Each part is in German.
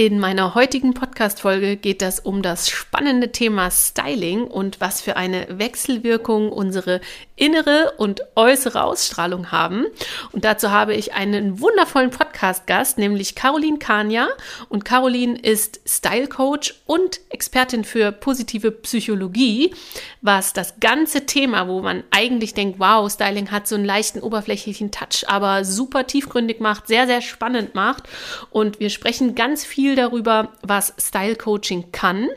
In meiner heutigen Podcast-Folge geht es um das spannende Thema Styling und was für eine Wechselwirkung unsere innere und äußere Ausstrahlung haben. Und dazu habe ich einen wundervollen Podcast-Gast, nämlich Caroline Kania. Und Caroline ist Style-Coach und Expertin für positive Psychologie, was das ganze Thema, wo man eigentlich denkt, wow, Styling hat so einen leichten oberflächlichen Touch, aber super tiefgründig macht, sehr, sehr spannend macht. Und wir sprechen ganz viel viel darüber, was Style Coaching kann.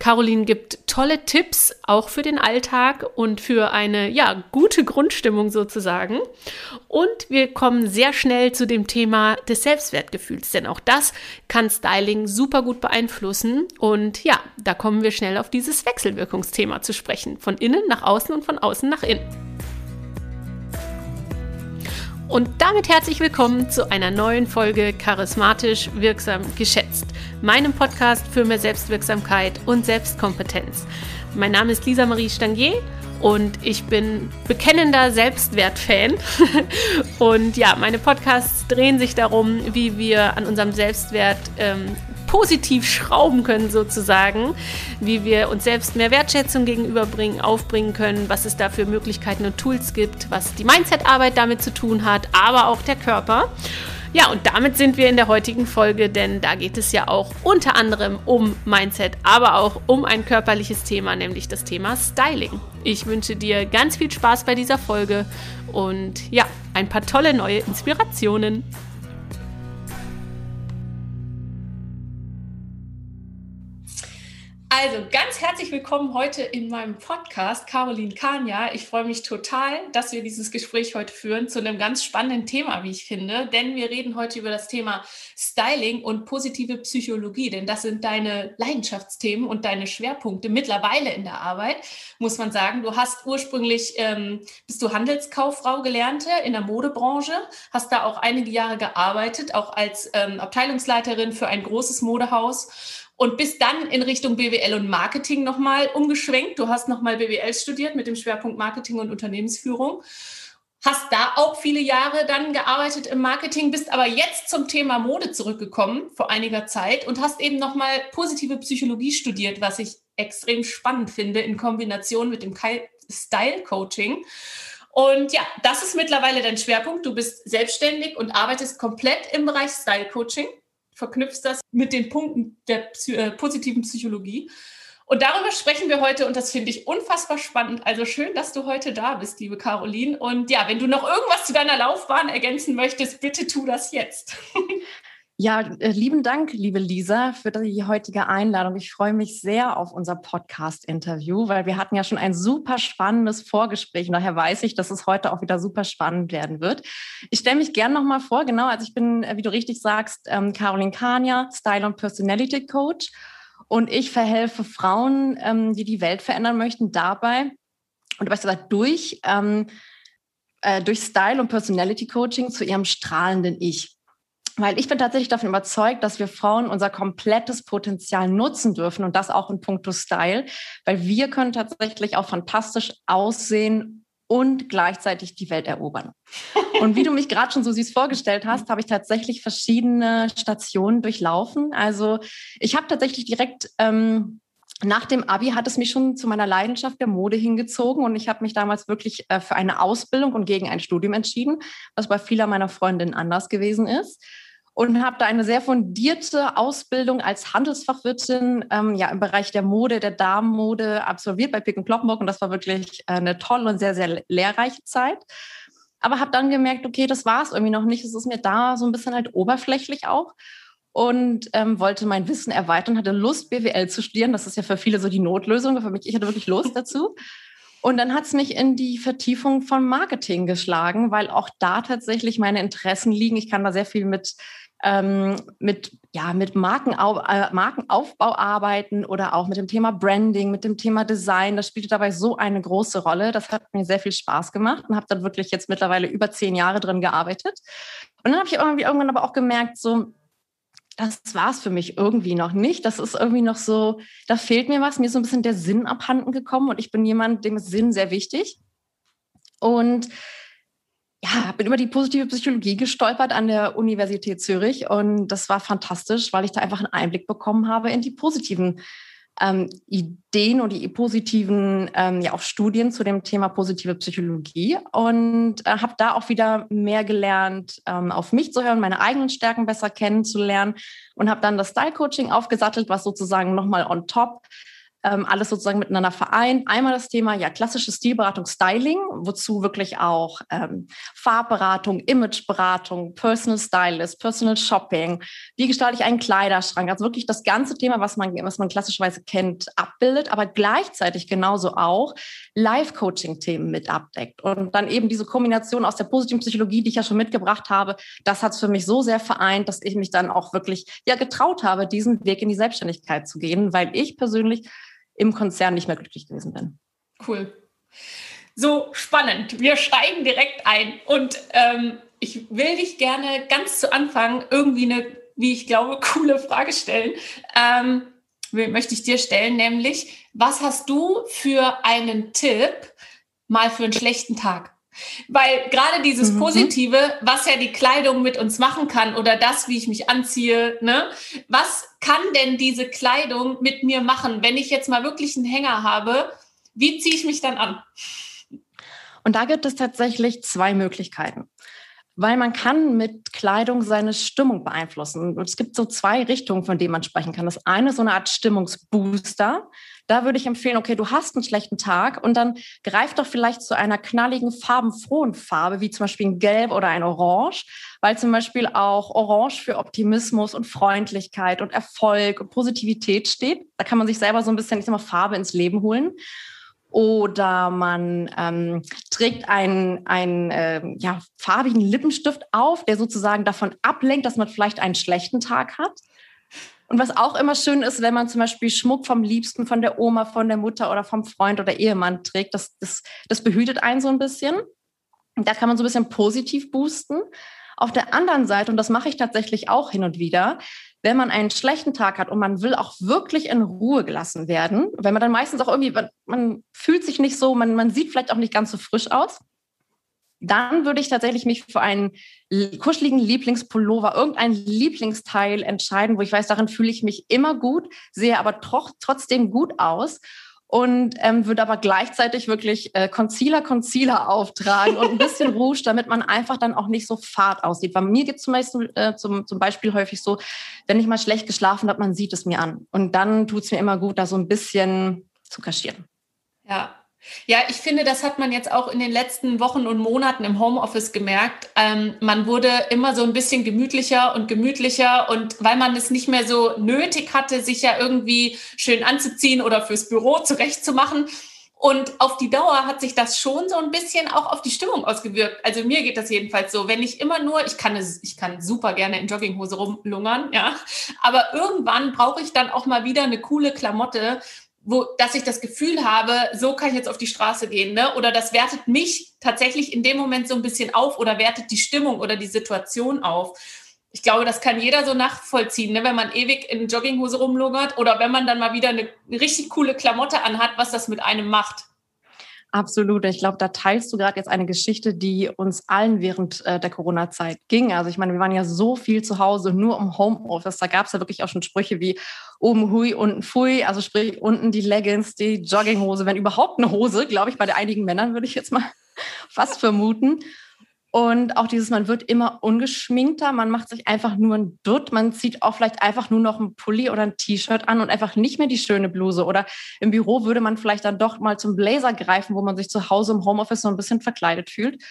Caroline gibt tolle Tipps auch für den Alltag und für eine ja, gute Grundstimmung sozusagen. Und wir kommen sehr schnell zu dem Thema des Selbstwertgefühls, denn auch das kann Styling super gut beeinflussen. Und ja, da kommen wir schnell auf dieses Wechselwirkungsthema zu sprechen. Von innen nach außen und von außen nach innen. Und damit herzlich willkommen zu einer neuen Folge Charismatisch Wirksam Geschätzt, meinem Podcast für mehr Selbstwirksamkeit und Selbstkompetenz. Mein Name ist Lisa Marie Stangier und ich bin bekennender Selbstwertfan. und ja, meine Podcasts drehen sich darum, wie wir an unserem Selbstwert ähm, positiv schrauben können sozusagen, wie wir uns selbst mehr Wertschätzung gegenüberbringen, aufbringen können, was es da für Möglichkeiten und Tools gibt, was die Mindset-Arbeit damit zu tun hat, aber auch der Körper. Ja, und damit sind wir in der heutigen Folge, denn da geht es ja auch unter anderem um Mindset, aber auch um ein körperliches Thema, nämlich das Thema Styling. Ich wünsche dir ganz viel Spaß bei dieser Folge und ja, ein paar tolle neue Inspirationen. Also ganz herzlich willkommen heute in meinem Podcast, Caroline Kania. Ich freue mich total, dass wir dieses Gespräch heute führen zu einem ganz spannenden Thema, wie ich finde. Denn wir reden heute über das Thema Styling und positive Psychologie. Denn das sind deine Leidenschaftsthemen und deine Schwerpunkte mittlerweile in der Arbeit, muss man sagen. Du hast ursprünglich, ähm, bist du Handelskauffrau gelernte in der Modebranche, hast da auch einige Jahre gearbeitet, auch als ähm, Abteilungsleiterin für ein großes Modehaus und bist dann in Richtung BWL und Marketing nochmal umgeschwenkt. Du hast nochmal BWL studiert mit dem Schwerpunkt Marketing und Unternehmensführung. Hast da auch viele Jahre dann gearbeitet im Marketing, bist aber jetzt zum Thema Mode zurückgekommen vor einiger Zeit und hast eben nochmal positive Psychologie studiert, was ich extrem spannend finde in Kombination mit dem Style Coaching. Und ja, das ist mittlerweile dein Schwerpunkt. Du bist selbstständig und arbeitest komplett im Bereich Style Coaching verknüpfst das mit den Punkten der Psy äh, positiven Psychologie. Und darüber sprechen wir heute und das finde ich unfassbar spannend. Also schön, dass du heute da bist, liebe Caroline. Und ja, wenn du noch irgendwas zu deiner Laufbahn ergänzen möchtest, bitte tu das jetzt. Ja, äh, lieben Dank, liebe Lisa, für die heutige Einladung. Ich freue mich sehr auf unser Podcast-Interview, weil wir hatten ja schon ein super spannendes Vorgespräch. Und daher weiß ich, dass es heute auch wieder super spannend werden wird. Ich stelle mich gerne nochmal vor. Genau, also ich bin, äh, wie du richtig sagst, ähm, Caroline Kania, Style- und Personality Coach. Und ich verhelfe Frauen, ähm, die die Welt verändern möchten, dabei, und was gesagt, durch, ähm, äh, durch Style- und Personality Coaching zu ihrem strahlenden Ich. Weil ich bin tatsächlich davon überzeugt, dass wir Frauen unser komplettes Potenzial nutzen dürfen und das auch in puncto Style, weil wir können tatsächlich auch fantastisch aussehen und gleichzeitig die Welt erobern. Und wie du mich gerade schon so süß vorgestellt hast, habe ich tatsächlich verschiedene Stationen durchlaufen. Also ich habe tatsächlich direkt ähm, nach dem Abi hat es mich schon zu meiner Leidenschaft der Mode hingezogen und ich habe mich damals wirklich äh, für eine Ausbildung und gegen ein Studium entschieden, was bei vieler meiner Freundinnen anders gewesen ist und habe da eine sehr fundierte Ausbildung als Handelsfachwirtin ähm, ja, im Bereich der Mode, der Damenmode absolviert bei Pick Kloppenburg und das war wirklich äh, eine tolle und sehr, sehr lehrreiche Zeit. Aber habe dann gemerkt, okay, das war es irgendwie noch nicht. Es ist mir da so ein bisschen halt oberflächlich auch und ähm, wollte mein Wissen erweitern, hatte Lust, BWL zu studieren. Das ist ja für viele so die Notlösung. Für mich, ich hatte wirklich Lust dazu. Und dann hat es mich in die Vertiefung von Marketing geschlagen, weil auch da tatsächlich meine Interessen liegen. Ich kann da sehr viel mit ähm, mit, ja, mit Markenau äh, Markenaufbau arbeiten oder auch mit dem Thema Branding, mit dem Thema Design. Das spielte dabei so eine große Rolle. Das hat mir sehr viel Spaß gemacht und habe dann wirklich jetzt mittlerweile über zehn Jahre drin gearbeitet. Und dann habe ich irgendwie irgendwann aber auch gemerkt, so, das war es für mich irgendwie noch nicht. Das ist irgendwie noch so, da fehlt mir was. Mir ist so ein bisschen der Sinn abhanden gekommen und ich bin jemand, dem ist Sinn sehr wichtig. Und ja, bin über die positive Psychologie gestolpert an der Universität Zürich und das war fantastisch, weil ich da einfach einen Einblick bekommen habe in die positiven ähm, Ideen und die positiven ähm, ja auch Studien zu dem Thema positive Psychologie und äh, habe da auch wieder mehr gelernt, ähm, auf mich zu hören, meine eigenen Stärken besser kennenzulernen und habe dann das Style Coaching aufgesattelt, was sozusagen nochmal on top ähm, alles sozusagen miteinander vereint. Einmal das Thema ja klassische Stilberatung, Styling, wozu wirklich auch ähm, Farbberatung, Imageberatung, Personal Stylist, Personal Shopping, wie gestalte ich einen Kleiderschrank, also wirklich das ganze Thema, was man, was man klassischerweise kennt, abbildet, aber gleichzeitig genauso auch Live-Coaching-Themen mit abdeckt. Und dann eben diese Kombination aus der positiven Psychologie, die ich ja schon mitgebracht habe, das hat es für mich so sehr vereint, dass ich mich dann auch wirklich ja getraut habe, diesen Weg in die Selbstständigkeit zu gehen, weil ich persönlich im Konzern nicht mehr glücklich gewesen bin. Cool. So spannend. Wir steigen direkt ein. Und ähm, ich will dich gerne ganz zu Anfang irgendwie eine, wie ich glaube, coole Frage stellen. Ähm, möchte ich dir stellen, nämlich, was hast du für einen Tipp mal für einen schlechten Tag? Weil gerade dieses mhm. Positive, was ja die Kleidung mit uns machen kann oder das, wie ich mich anziehe, ne? Was kann denn diese Kleidung mit mir machen, wenn ich jetzt mal wirklich einen Hänger habe? Wie ziehe ich mich dann an? Und da gibt es tatsächlich zwei Möglichkeiten. Weil man kann mit Kleidung seine Stimmung beeinflussen. Und es gibt so zwei Richtungen, von denen man sprechen kann. Das eine ist so eine Art Stimmungsbooster. Da würde ich empfehlen, okay, du hast einen schlechten Tag und dann greif doch vielleicht zu einer knalligen, farbenfrohen Farbe, wie zum Beispiel ein Gelb oder ein Orange, weil zum Beispiel auch Orange für Optimismus und Freundlichkeit und Erfolg und Positivität steht. Da kann man sich selber so ein bisschen, ich sag mal, Farbe ins Leben holen oder man ähm, trägt einen, einen äh, ja, farbigen Lippenstift auf, der sozusagen davon ablenkt, dass man vielleicht einen schlechten Tag hat. Und was auch immer schön ist, wenn man zum Beispiel Schmuck vom Liebsten, von der Oma, von der Mutter oder vom Freund oder Ehemann trägt, das, das, das behütet einen so ein bisschen. Da kann man so ein bisschen positiv boosten. Auf der anderen Seite, und das mache ich tatsächlich auch hin und wieder, wenn man einen schlechten Tag hat und man will auch wirklich in Ruhe gelassen werden, wenn man dann meistens auch irgendwie, man, man fühlt sich nicht so, man, man sieht vielleicht auch nicht ganz so frisch aus, dann würde ich tatsächlich mich für einen kuscheligen Lieblingspullover, irgendein Lieblingsteil entscheiden, wo ich weiß, darin fühle ich mich immer gut, sehe aber tro trotzdem gut aus und ähm, würde aber gleichzeitig wirklich äh, Concealer, Concealer auftragen und ein bisschen Rouge, damit man einfach dann auch nicht so fad aussieht. Bei mir geht es zum, Beispiel, äh, zum, zum Beispiel häufig so, wenn ich mal schlecht geschlafen habe, man sieht es mir an. Und dann tut es mir immer gut, da so ein bisschen zu kaschieren. Ja, ja, ich finde, das hat man jetzt auch in den letzten Wochen und Monaten im Homeoffice gemerkt. Ähm, man wurde immer so ein bisschen gemütlicher und gemütlicher und weil man es nicht mehr so nötig hatte, sich ja irgendwie schön anzuziehen oder fürs Büro zurechtzumachen. Und auf die Dauer hat sich das schon so ein bisschen auch auf die Stimmung ausgewirkt. Also mir geht das jedenfalls so. Wenn ich immer nur, ich kann es, ich kann super gerne in Jogginghose rumlungern, ja. Aber irgendwann brauche ich dann auch mal wieder eine coole Klamotte, wo, dass ich das Gefühl habe, so kann ich jetzt auf die Straße gehen, ne? Oder das wertet mich tatsächlich in dem Moment so ein bisschen auf oder wertet die Stimmung oder die Situation auf. Ich glaube, das kann jeder so nachvollziehen, ne? wenn man ewig in Jogginghose rumlungert oder wenn man dann mal wieder eine, richtig coole Klamotte anhat, was das mit einem macht. Absolut. Ich glaube, da teilst du gerade jetzt eine Geschichte, die uns allen während äh, der Corona-Zeit ging. Also ich meine, wir waren ja so viel zu Hause, nur im Homeoffice. Da gab es ja wirklich auch schon Sprüche wie oben hui, unten fui. Also sprich, unten die Leggings, die Jogginghose, wenn überhaupt eine Hose, glaube ich, bei einigen Männern würde ich jetzt mal fast vermuten. Und auch dieses, man wird immer ungeschminkter, man macht sich einfach nur ein Dutt, man zieht auch vielleicht einfach nur noch ein Pulli oder ein T-Shirt an und einfach nicht mehr die schöne Bluse. Oder im Büro würde man vielleicht dann doch mal zum Blazer greifen, wo man sich zu Hause im Homeoffice so ein bisschen verkleidet fühlt.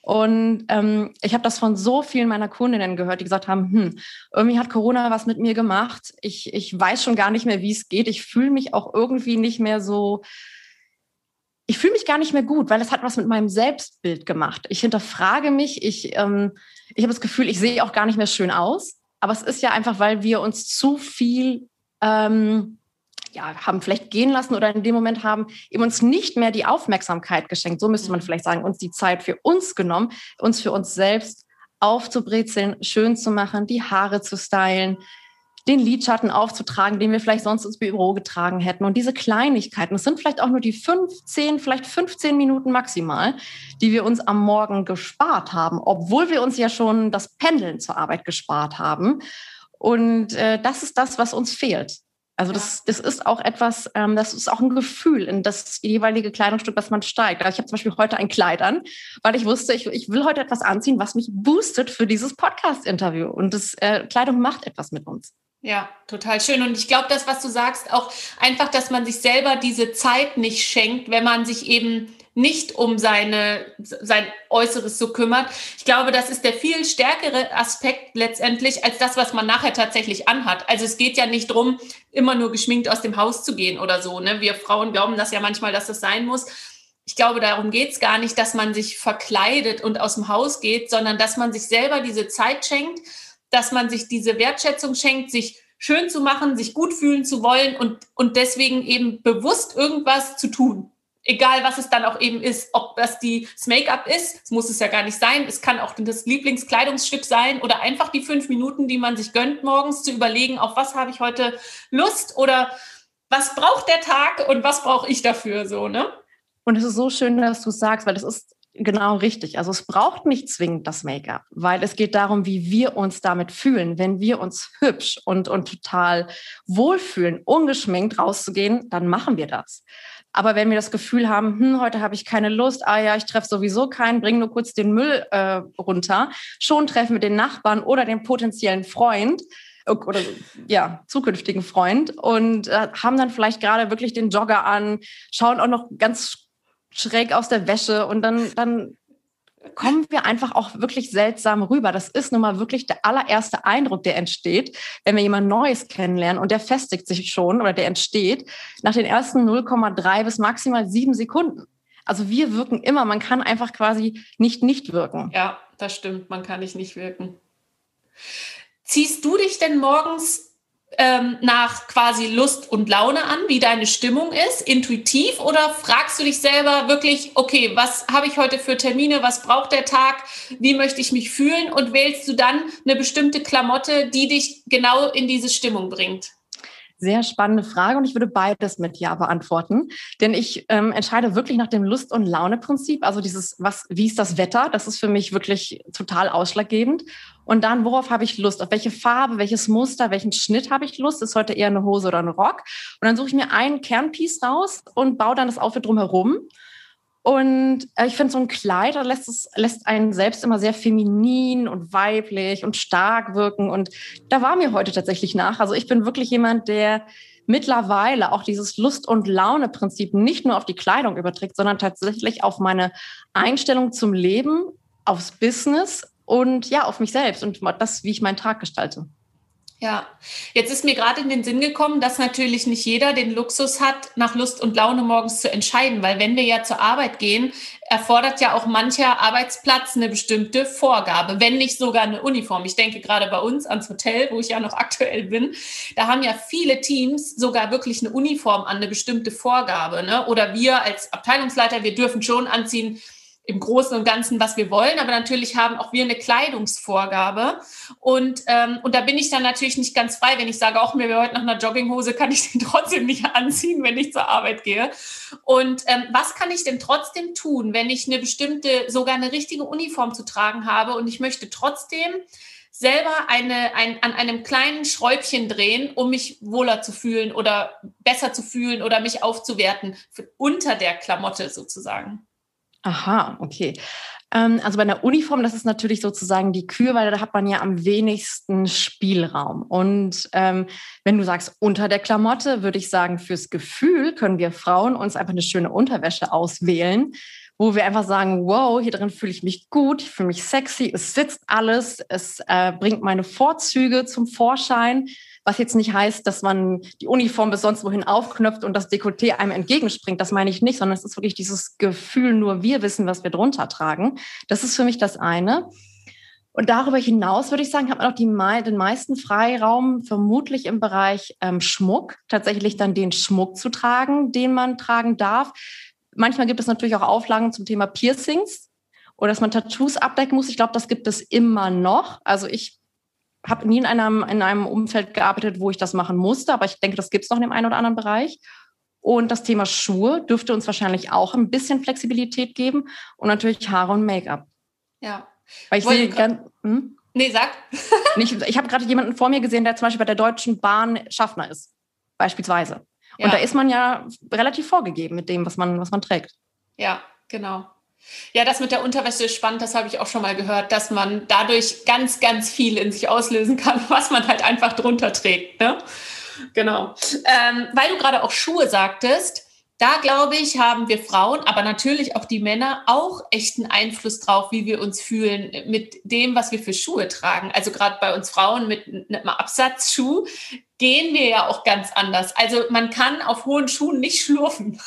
Und ähm, ich habe das von so vielen meiner Kundinnen gehört, die gesagt haben, hm, irgendwie hat Corona was mit mir gemacht. Ich, ich weiß schon gar nicht mehr, wie es geht. Ich fühle mich auch irgendwie nicht mehr so ich fühle mich gar nicht mehr gut, weil es hat was mit meinem Selbstbild gemacht. Ich hinterfrage mich, ich, ähm, ich habe das Gefühl, ich sehe auch gar nicht mehr schön aus. Aber es ist ja einfach, weil wir uns zu viel ähm, ja, haben vielleicht gehen lassen oder in dem Moment haben eben uns nicht mehr die Aufmerksamkeit geschenkt. So müsste man mhm. vielleicht sagen, uns die Zeit für uns genommen, uns für uns selbst aufzubrezeln, schön zu machen, die Haare zu stylen, den Lidschatten aufzutragen, den wir vielleicht sonst ins Büro getragen hätten. Und diese Kleinigkeiten, es sind vielleicht auch nur die 15, vielleicht 15 Minuten maximal, die wir uns am Morgen gespart haben, obwohl wir uns ja schon das Pendeln zur Arbeit gespart haben. Und äh, das ist das, was uns fehlt. Also das, das ist auch etwas, ähm, das ist auch ein Gefühl in das jeweilige Kleidungsstück, das man steigt. Also ich habe zum Beispiel heute ein Kleid an, weil ich wusste, ich, ich will heute etwas anziehen, was mich boostet für dieses Podcast-Interview. Und das äh, Kleidung macht etwas mit uns. Ja, total schön. Und ich glaube, das, was du sagst, auch einfach, dass man sich selber diese Zeit nicht schenkt, wenn man sich eben nicht um seine, sein Äußeres so kümmert. Ich glaube, das ist der viel stärkere Aspekt letztendlich als das, was man nachher tatsächlich anhat. Also es geht ja nicht drum, immer nur geschminkt aus dem Haus zu gehen oder so. Ne? Wir Frauen glauben das ja manchmal, dass das sein muss. Ich glaube, darum geht es gar nicht, dass man sich verkleidet und aus dem Haus geht, sondern dass man sich selber diese Zeit schenkt, dass man sich diese Wertschätzung schenkt, sich schön zu machen, sich gut fühlen zu wollen und, und deswegen eben bewusst irgendwas zu tun. Egal was es dann auch eben ist, ob das die, das Make-up ist, das muss es ja gar nicht sein, es kann auch das Lieblingskleidungsstück sein oder einfach die fünf Minuten, die man sich gönnt morgens, zu überlegen, auf was habe ich heute Lust oder was braucht der Tag und was brauche ich dafür so, ne? Und es ist so schön, dass du sagst, weil das ist genau richtig. Also es braucht nicht zwingend das Make-up, weil es geht darum, wie wir uns damit fühlen. Wenn wir uns hübsch und, und total wohlfühlen, ungeschminkt rauszugehen, dann machen wir das. Aber wenn wir das Gefühl haben, hm, heute habe ich keine Lust, ah ja, ich treffe sowieso keinen, bring nur kurz den Müll äh, runter, schon treffen wir den Nachbarn oder den potenziellen Freund äh, oder ja, zukünftigen Freund und äh, haben dann vielleicht gerade wirklich den Jogger an, schauen auch noch ganz schräg aus der Wäsche und dann, dann kommen wir einfach auch wirklich seltsam rüber. Das ist nun mal wirklich der allererste Eindruck, der entsteht, wenn wir jemand Neues kennenlernen und der festigt sich schon oder der entsteht nach den ersten 0,3 bis maximal sieben Sekunden. Also wir wirken immer, man kann einfach quasi nicht nicht wirken. Ja, das stimmt, man kann nicht nicht wirken. Ziehst du dich denn morgens ähm, nach quasi Lust und Laune an, wie deine Stimmung ist, intuitiv? Oder fragst du dich selber wirklich, okay, was habe ich heute für Termine, was braucht der Tag, wie möchte ich mich fühlen? Und wählst du dann eine bestimmte Klamotte, die dich genau in diese Stimmung bringt? Sehr spannende Frage und ich würde beides mit Ja beantworten, denn ich ähm, entscheide wirklich nach dem Lust- und Laune-Prinzip. Also dieses, was, wie ist das Wetter? Das ist für mich wirklich total ausschlaggebend. Und dann, worauf habe ich Lust? Auf welche Farbe, welches Muster, welchen Schnitt habe ich Lust? Ist heute eher eine Hose oder ein Rock? Und dann suche ich mir einen Kernpiece raus und baue dann das Outfit drumherum. Und äh, ich finde, so ein Kleid lässt, es, lässt einen selbst immer sehr feminin und weiblich und stark wirken. Und da war mir heute tatsächlich nach. Also ich bin wirklich jemand, der mittlerweile auch dieses Lust- und Laune-Prinzip nicht nur auf die Kleidung überträgt, sondern tatsächlich auf meine Einstellung zum Leben, aufs Business und ja, auf mich selbst und das, wie ich meinen Tag gestalte. Ja, jetzt ist mir gerade in den Sinn gekommen, dass natürlich nicht jeder den Luxus hat, nach Lust und Laune morgens zu entscheiden, weil wenn wir ja zur Arbeit gehen, erfordert ja auch mancher Arbeitsplatz eine bestimmte Vorgabe, wenn nicht sogar eine Uniform. Ich denke gerade bei uns ans Hotel, wo ich ja noch aktuell bin, da haben ja viele Teams sogar wirklich eine Uniform an, eine bestimmte Vorgabe. Ne? Oder wir als Abteilungsleiter, wir dürfen schon anziehen, im Großen und Ganzen, was wir wollen, aber natürlich haben auch wir eine Kleidungsvorgabe. Und, ähm, und da bin ich dann natürlich nicht ganz frei, wenn ich sage, auch mir heute nach einer Jogginghose kann ich den trotzdem nicht anziehen, wenn ich zur Arbeit gehe. Und ähm, was kann ich denn trotzdem tun, wenn ich eine bestimmte, sogar eine richtige Uniform zu tragen habe und ich möchte trotzdem selber eine, ein, an einem kleinen Schräubchen drehen, um mich wohler zu fühlen oder besser zu fühlen oder mich aufzuwerten, unter der Klamotte sozusagen. Aha, okay. Ähm, also bei einer Uniform, das ist natürlich sozusagen die Kür, weil da hat man ja am wenigsten Spielraum. Und ähm, wenn du sagst unter der Klamotte, würde ich sagen, fürs Gefühl können wir Frauen uns einfach eine schöne Unterwäsche auswählen, wo wir einfach sagen, wow, hier drin fühle ich mich gut, ich fühle mich sexy, es sitzt alles, es äh, bringt meine Vorzüge zum Vorschein. Was jetzt nicht heißt, dass man die Uniform bis sonst wohin aufknöpft und das Dekolleté einem entgegenspringt. Das meine ich nicht, sondern es ist wirklich dieses Gefühl, nur wir wissen, was wir drunter tragen. Das ist für mich das eine. Und darüber hinaus würde ich sagen, hat man auch die, den meisten Freiraum vermutlich im Bereich ähm, Schmuck, tatsächlich dann den Schmuck zu tragen, den man tragen darf. Manchmal gibt es natürlich auch Auflagen zum Thema Piercings oder dass man Tattoos abdecken muss. Ich glaube, das gibt es immer noch. Also ich habe nie in einem, in einem Umfeld gearbeitet, wo ich das machen musste, aber ich denke, das gibt es noch in dem einen oder anderen Bereich. Und das Thema Schuhe dürfte uns wahrscheinlich auch ein bisschen Flexibilität geben und natürlich Haare und Make-up. Ja. Weil ich sehe ganz. Hm? Nee, sag. ich ich habe gerade jemanden vor mir gesehen, der zum Beispiel bei der Deutschen Bahn Schaffner ist, beispielsweise. Und ja. da ist man ja relativ vorgegeben mit dem, was man, was man trägt. Ja, genau. Ja, das mit der Unterwäsche ist spannend, das habe ich auch schon mal gehört, dass man dadurch ganz, ganz viel in sich auslösen kann, was man halt einfach drunter trägt. Ne? Genau. Ähm, weil du gerade auch Schuhe sagtest, da glaube ich, haben wir Frauen, aber natürlich auch die Männer auch echten Einfluss drauf, wie wir uns fühlen mit dem, was wir für Schuhe tragen. Also gerade bei uns Frauen mit einem Absatzschuh gehen wir ja auch ganz anders. Also man kann auf hohen Schuhen nicht schlurfen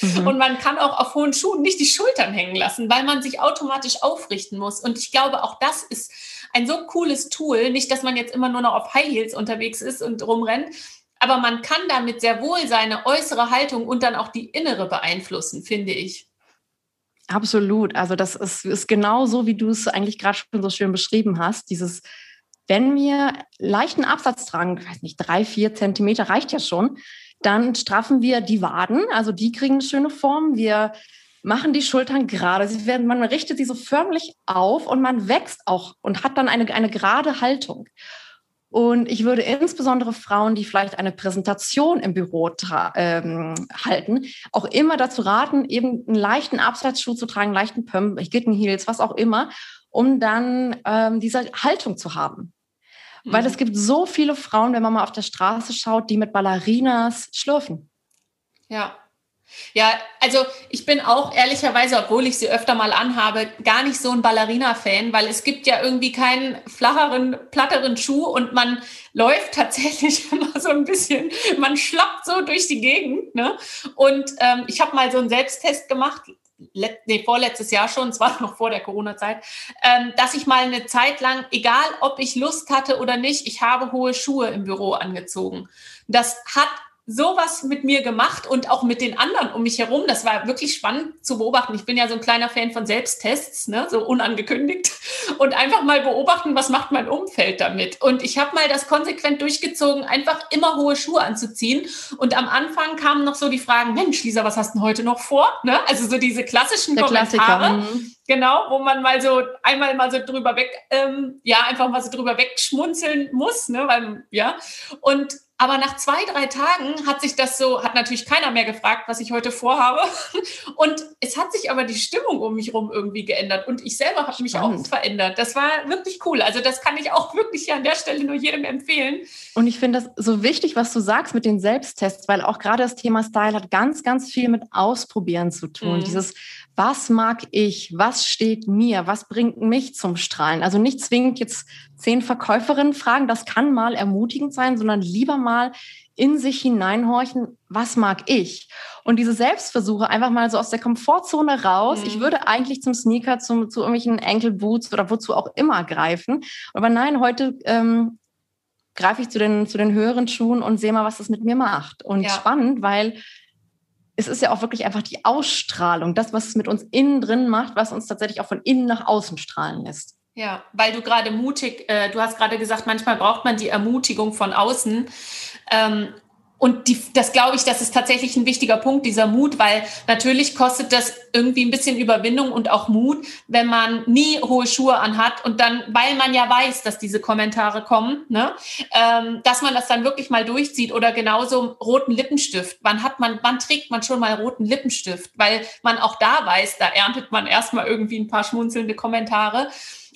mhm. und man kann auch auf hohen Schuhen nicht die Schultern hängen lassen, weil man sich automatisch aufrichten muss. Und ich glaube, auch das ist ein so cooles Tool. Nicht, dass man jetzt immer nur noch auf High Heels unterwegs ist und rumrennt, aber man kann damit sehr wohl seine äußere Haltung und dann auch die innere beeinflussen, finde ich. Absolut. Also das ist, ist genau so, wie du es eigentlich gerade schon so schön beschrieben hast. Dieses, wenn wir leichten Absatz tragen, ich weiß nicht, drei, vier Zentimeter reicht ja schon, dann straffen wir die Waden, also die kriegen eine schöne Form. Wir machen die Schultern gerade. Sie werden, man richtet sie so förmlich auf und man wächst auch und hat dann eine, eine gerade Haltung. Und ich würde insbesondere Frauen, die vielleicht eine Präsentation im Büro ähm, halten, auch immer dazu raten, eben einen leichten Absatzschuh zu tragen, leichten Pump, Gittenheels, was auch immer, um dann ähm, diese Haltung zu haben. Mhm. Weil es gibt so viele Frauen, wenn man mal auf der Straße schaut, die mit Ballerinas schlürfen. Ja, ja, also ich bin auch ehrlicherweise, obwohl ich sie öfter mal anhabe, gar nicht so ein Ballerina-Fan, weil es gibt ja irgendwie keinen flacheren, platteren Schuh und man läuft tatsächlich immer so ein bisschen, man schlappt so durch die Gegend. Ne? Und ähm, ich habe mal so einen Selbsttest gemacht, nee, vorletztes Jahr schon, zwar noch vor der Corona-Zeit, ähm, dass ich mal eine Zeit lang, egal ob ich Lust hatte oder nicht, ich habe hohe Schuhe im Büro angezogen. Das hat sowas mit mir gemacht und auch mit den anderen um mich herum. Das war wirklich spannend zu beobachten. Ich bin ja so ein kleiner Fan von Selbsttests, ne? so unangekündigt. Und einfach mal beobachten, was macht mein Umfeld damit. Und ich habe mal das konsequent durchgezogen, einfach immer hohe Schuhe anzuziehen. Und am Anfang kamen noch so die Fragen, Mensch, Lisa, was hast du denn heute noch vor? Ne? Also so diese klassischen Der Kommentare. Mhm. Genau, wo man mal so einmal mal so drüber weg, ähm, ja, einfach mal so drüber wegschmunzeln muss, ne, weil, ja. Und aber nach zwei, drei Tagen hat sich das so, hat natürlich keiner mehr gefragt, was ich heute vorhabe. Und es hat sich aber die Stimmung um mich herum irgendwie geändert. Und ich selber habe mich auch verändert. Das war wirklich cool. Also das kann ich auch wirklich hier an der Stelle nur jedem empfehlen. Und ich finde das so wichtig, was du sagst mit den Selbsttests, weil auch gerade das Thema Style hat ganz, ganz viel mit Ausprobieren zu tun. Mhm. Dieses was mag ich, was steht mir, was bringt mich zum Strahlen. Also nicht zwingend jetzt zehn Verkäuferinnen fragen, das kann mal ermutigend sein, sondern lieber mal in sich hineinhorchen, was mag ich? Und diese Selbstversuche einfach mal so aus der Komfortzone raus. Mhm. Ich würde eigentlich zum Sneaker, zum, zu irgendwelchen Ankle-Boots oder wozu auch immer greifen. Aber nein, heute ähm, greife ich zu den, zu den höheren Schuhen und sehe mal, was das mit mir macht. Und ja. spannend, weil es ist ja auch wirklich einfach die Ausstrahlung, das, was es mit uns innen drin macht, was uns tatsächlich auch von innen nach außen strahlen lässt. Ja, weil du gerade mutig, äh, du hast gerade gesagt, manchmal braucht man die Ermutigung von außen. Ähm, und die, das glaube ich, das ist tatsächlich ein wichtiger Punkt, dieser Mut, weil natürlich kostet das irgendwie ein bisschen Überwindung und auch Mut, wenn man nie hohe Schuhe anhat und dann, weil man ja weiß, dass diese Kommentare kommen, ne, ähm, dass man das dann wirklich mal durchzieht oder genauso roten Lippenstift. Wann hat man, wann trägt man schon mal roten Lippenstift? Weil man auch da weiß, da erntet man erstmal irgendwie ein paar schmunzelnde Kommentare.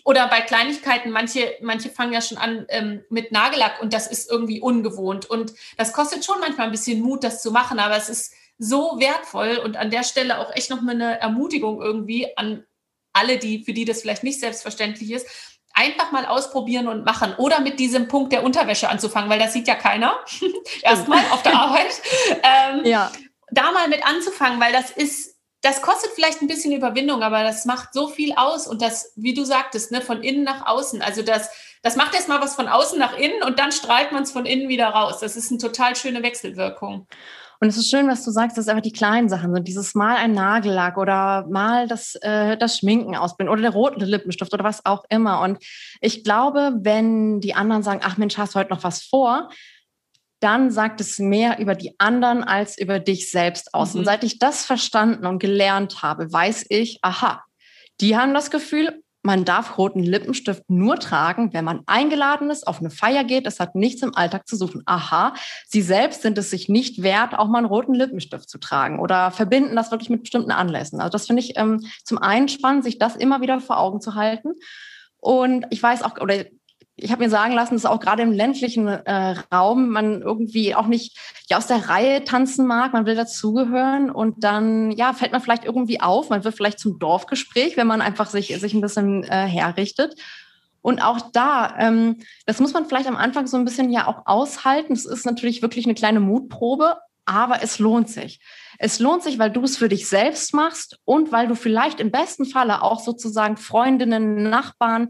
Oder bei Kleinigkeiten, manche, manche fangen ja schon an ähm, mit Nagellack und das ist irgendwie ungewohnt. Und das kostet schon manchmal ein bisschen Mut, das zu machen, aber es ist so wertvoll und an der Stelle auch echt nochmal eine Ermutigung irgendwie an alle, die, für die das vielleicht nicht selbstverständlich ist, einfach mal ausprobieren und machen oder mit diesem Punkt der Unterwäsche anzufangen, weil das sieht ja keiner. Erstmal auf der Arbeit. Ähm, ja. Da mal mit anzufangen, weil das ist das kostet vielleicht ein bisschen Überwindung, aber das macht so viel aus und das, wie du sagtest, ne, von innen nach außen. Also das, das macht erstmal was von außen nach innen und dann strahlt man es von innen wieder raus. Das ist eine total schöne Wechselwirkung. Und es ist schön, was du sagst, dass einfach die kleinen Sachen sind. Dieses Mal ein Nagellack oder mal das, äh, das Schminken ausbilden oder der rote Lippenstift oder was auch immer. Und ich glaube, wenn die anderen sagen, ach Mensch, hast du heute noch was vor, dann sagt es mehr über die anderen als über dich selbst aus. Mhm. Und seit ich das verstanden und gelernt habe, weiß ich, aha, die haben das Gefühl, man darf roten Lippenstift nur tragen, wenn man eingeladen ist, auf eine Feier geht. Es hat nichts im Alltag zu suchen. Aha, sie selbst sind es sich nicht wert, auch mal einen roten Lippenstift zu tragen oder verbinden das wirklich mit bestimmten Anlässen. Also das finde ich ähm, zum einen spannend, sich das immer wieder vor Augen zu halten. Und ich weiß auch, oder ich habe mir sagen lassen, dass auch gerade im ländlichen äh, Raum man irgendwie auch nicht ja, aus der Reihe tanzen mag, man will dazugehören und dann ja fällt man vielleicht irgendwie auf, man wird vielleicht zum Dorfgespräch, wenn man einfach sich, sich ein bisschen äh, herrichtet. Und auch da, ähm, das muss man vielleicht am Anfang so ein bisschen ja auch aushalten. Es ist natürlich wirklich eine kleine Mutprobe, aber es lohnt sich. Es lohnt sich, weil du es für dich selbst machst und weil du vielleicht im besten Falle auch sozusagen Freundinnen, Nachbarn,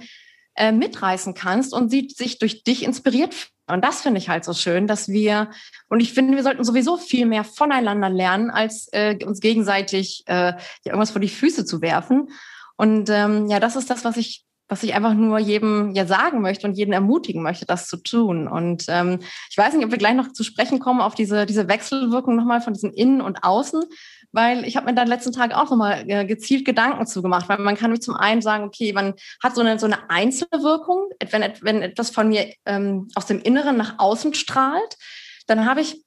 äh, mitreißen kannst und sie sich durch dich inspiriert und das finde ich halt so schön, dass wir, und ich finde, wir sollten sowieso viel mehr voneinander lernen, als äh, uns gegenseitig äh, irgendwas vor die Füße zu werfen. Und ähm, ja, das ist das, was ich, was ich einfach nur jedem ja sagen möchte und jeden ermutigen möchte, das zu tun. Und ähm, ich weiß nicht, ob wir gleich noch zu sprechen kommen auf diese, diese Wechselwirkung nochmal von diesen Innen und Außen weil ich habe mir dann letzten Tag auch nochmal äh, gezielt Gedanken zugemacht, weil man kann mich zum einen sagen, okay, man hat so eine, so eine Einzelwirkung, wenn, wenn etwas von mir ähm, aus dem Inneren nach außen strahlt, dann habe ich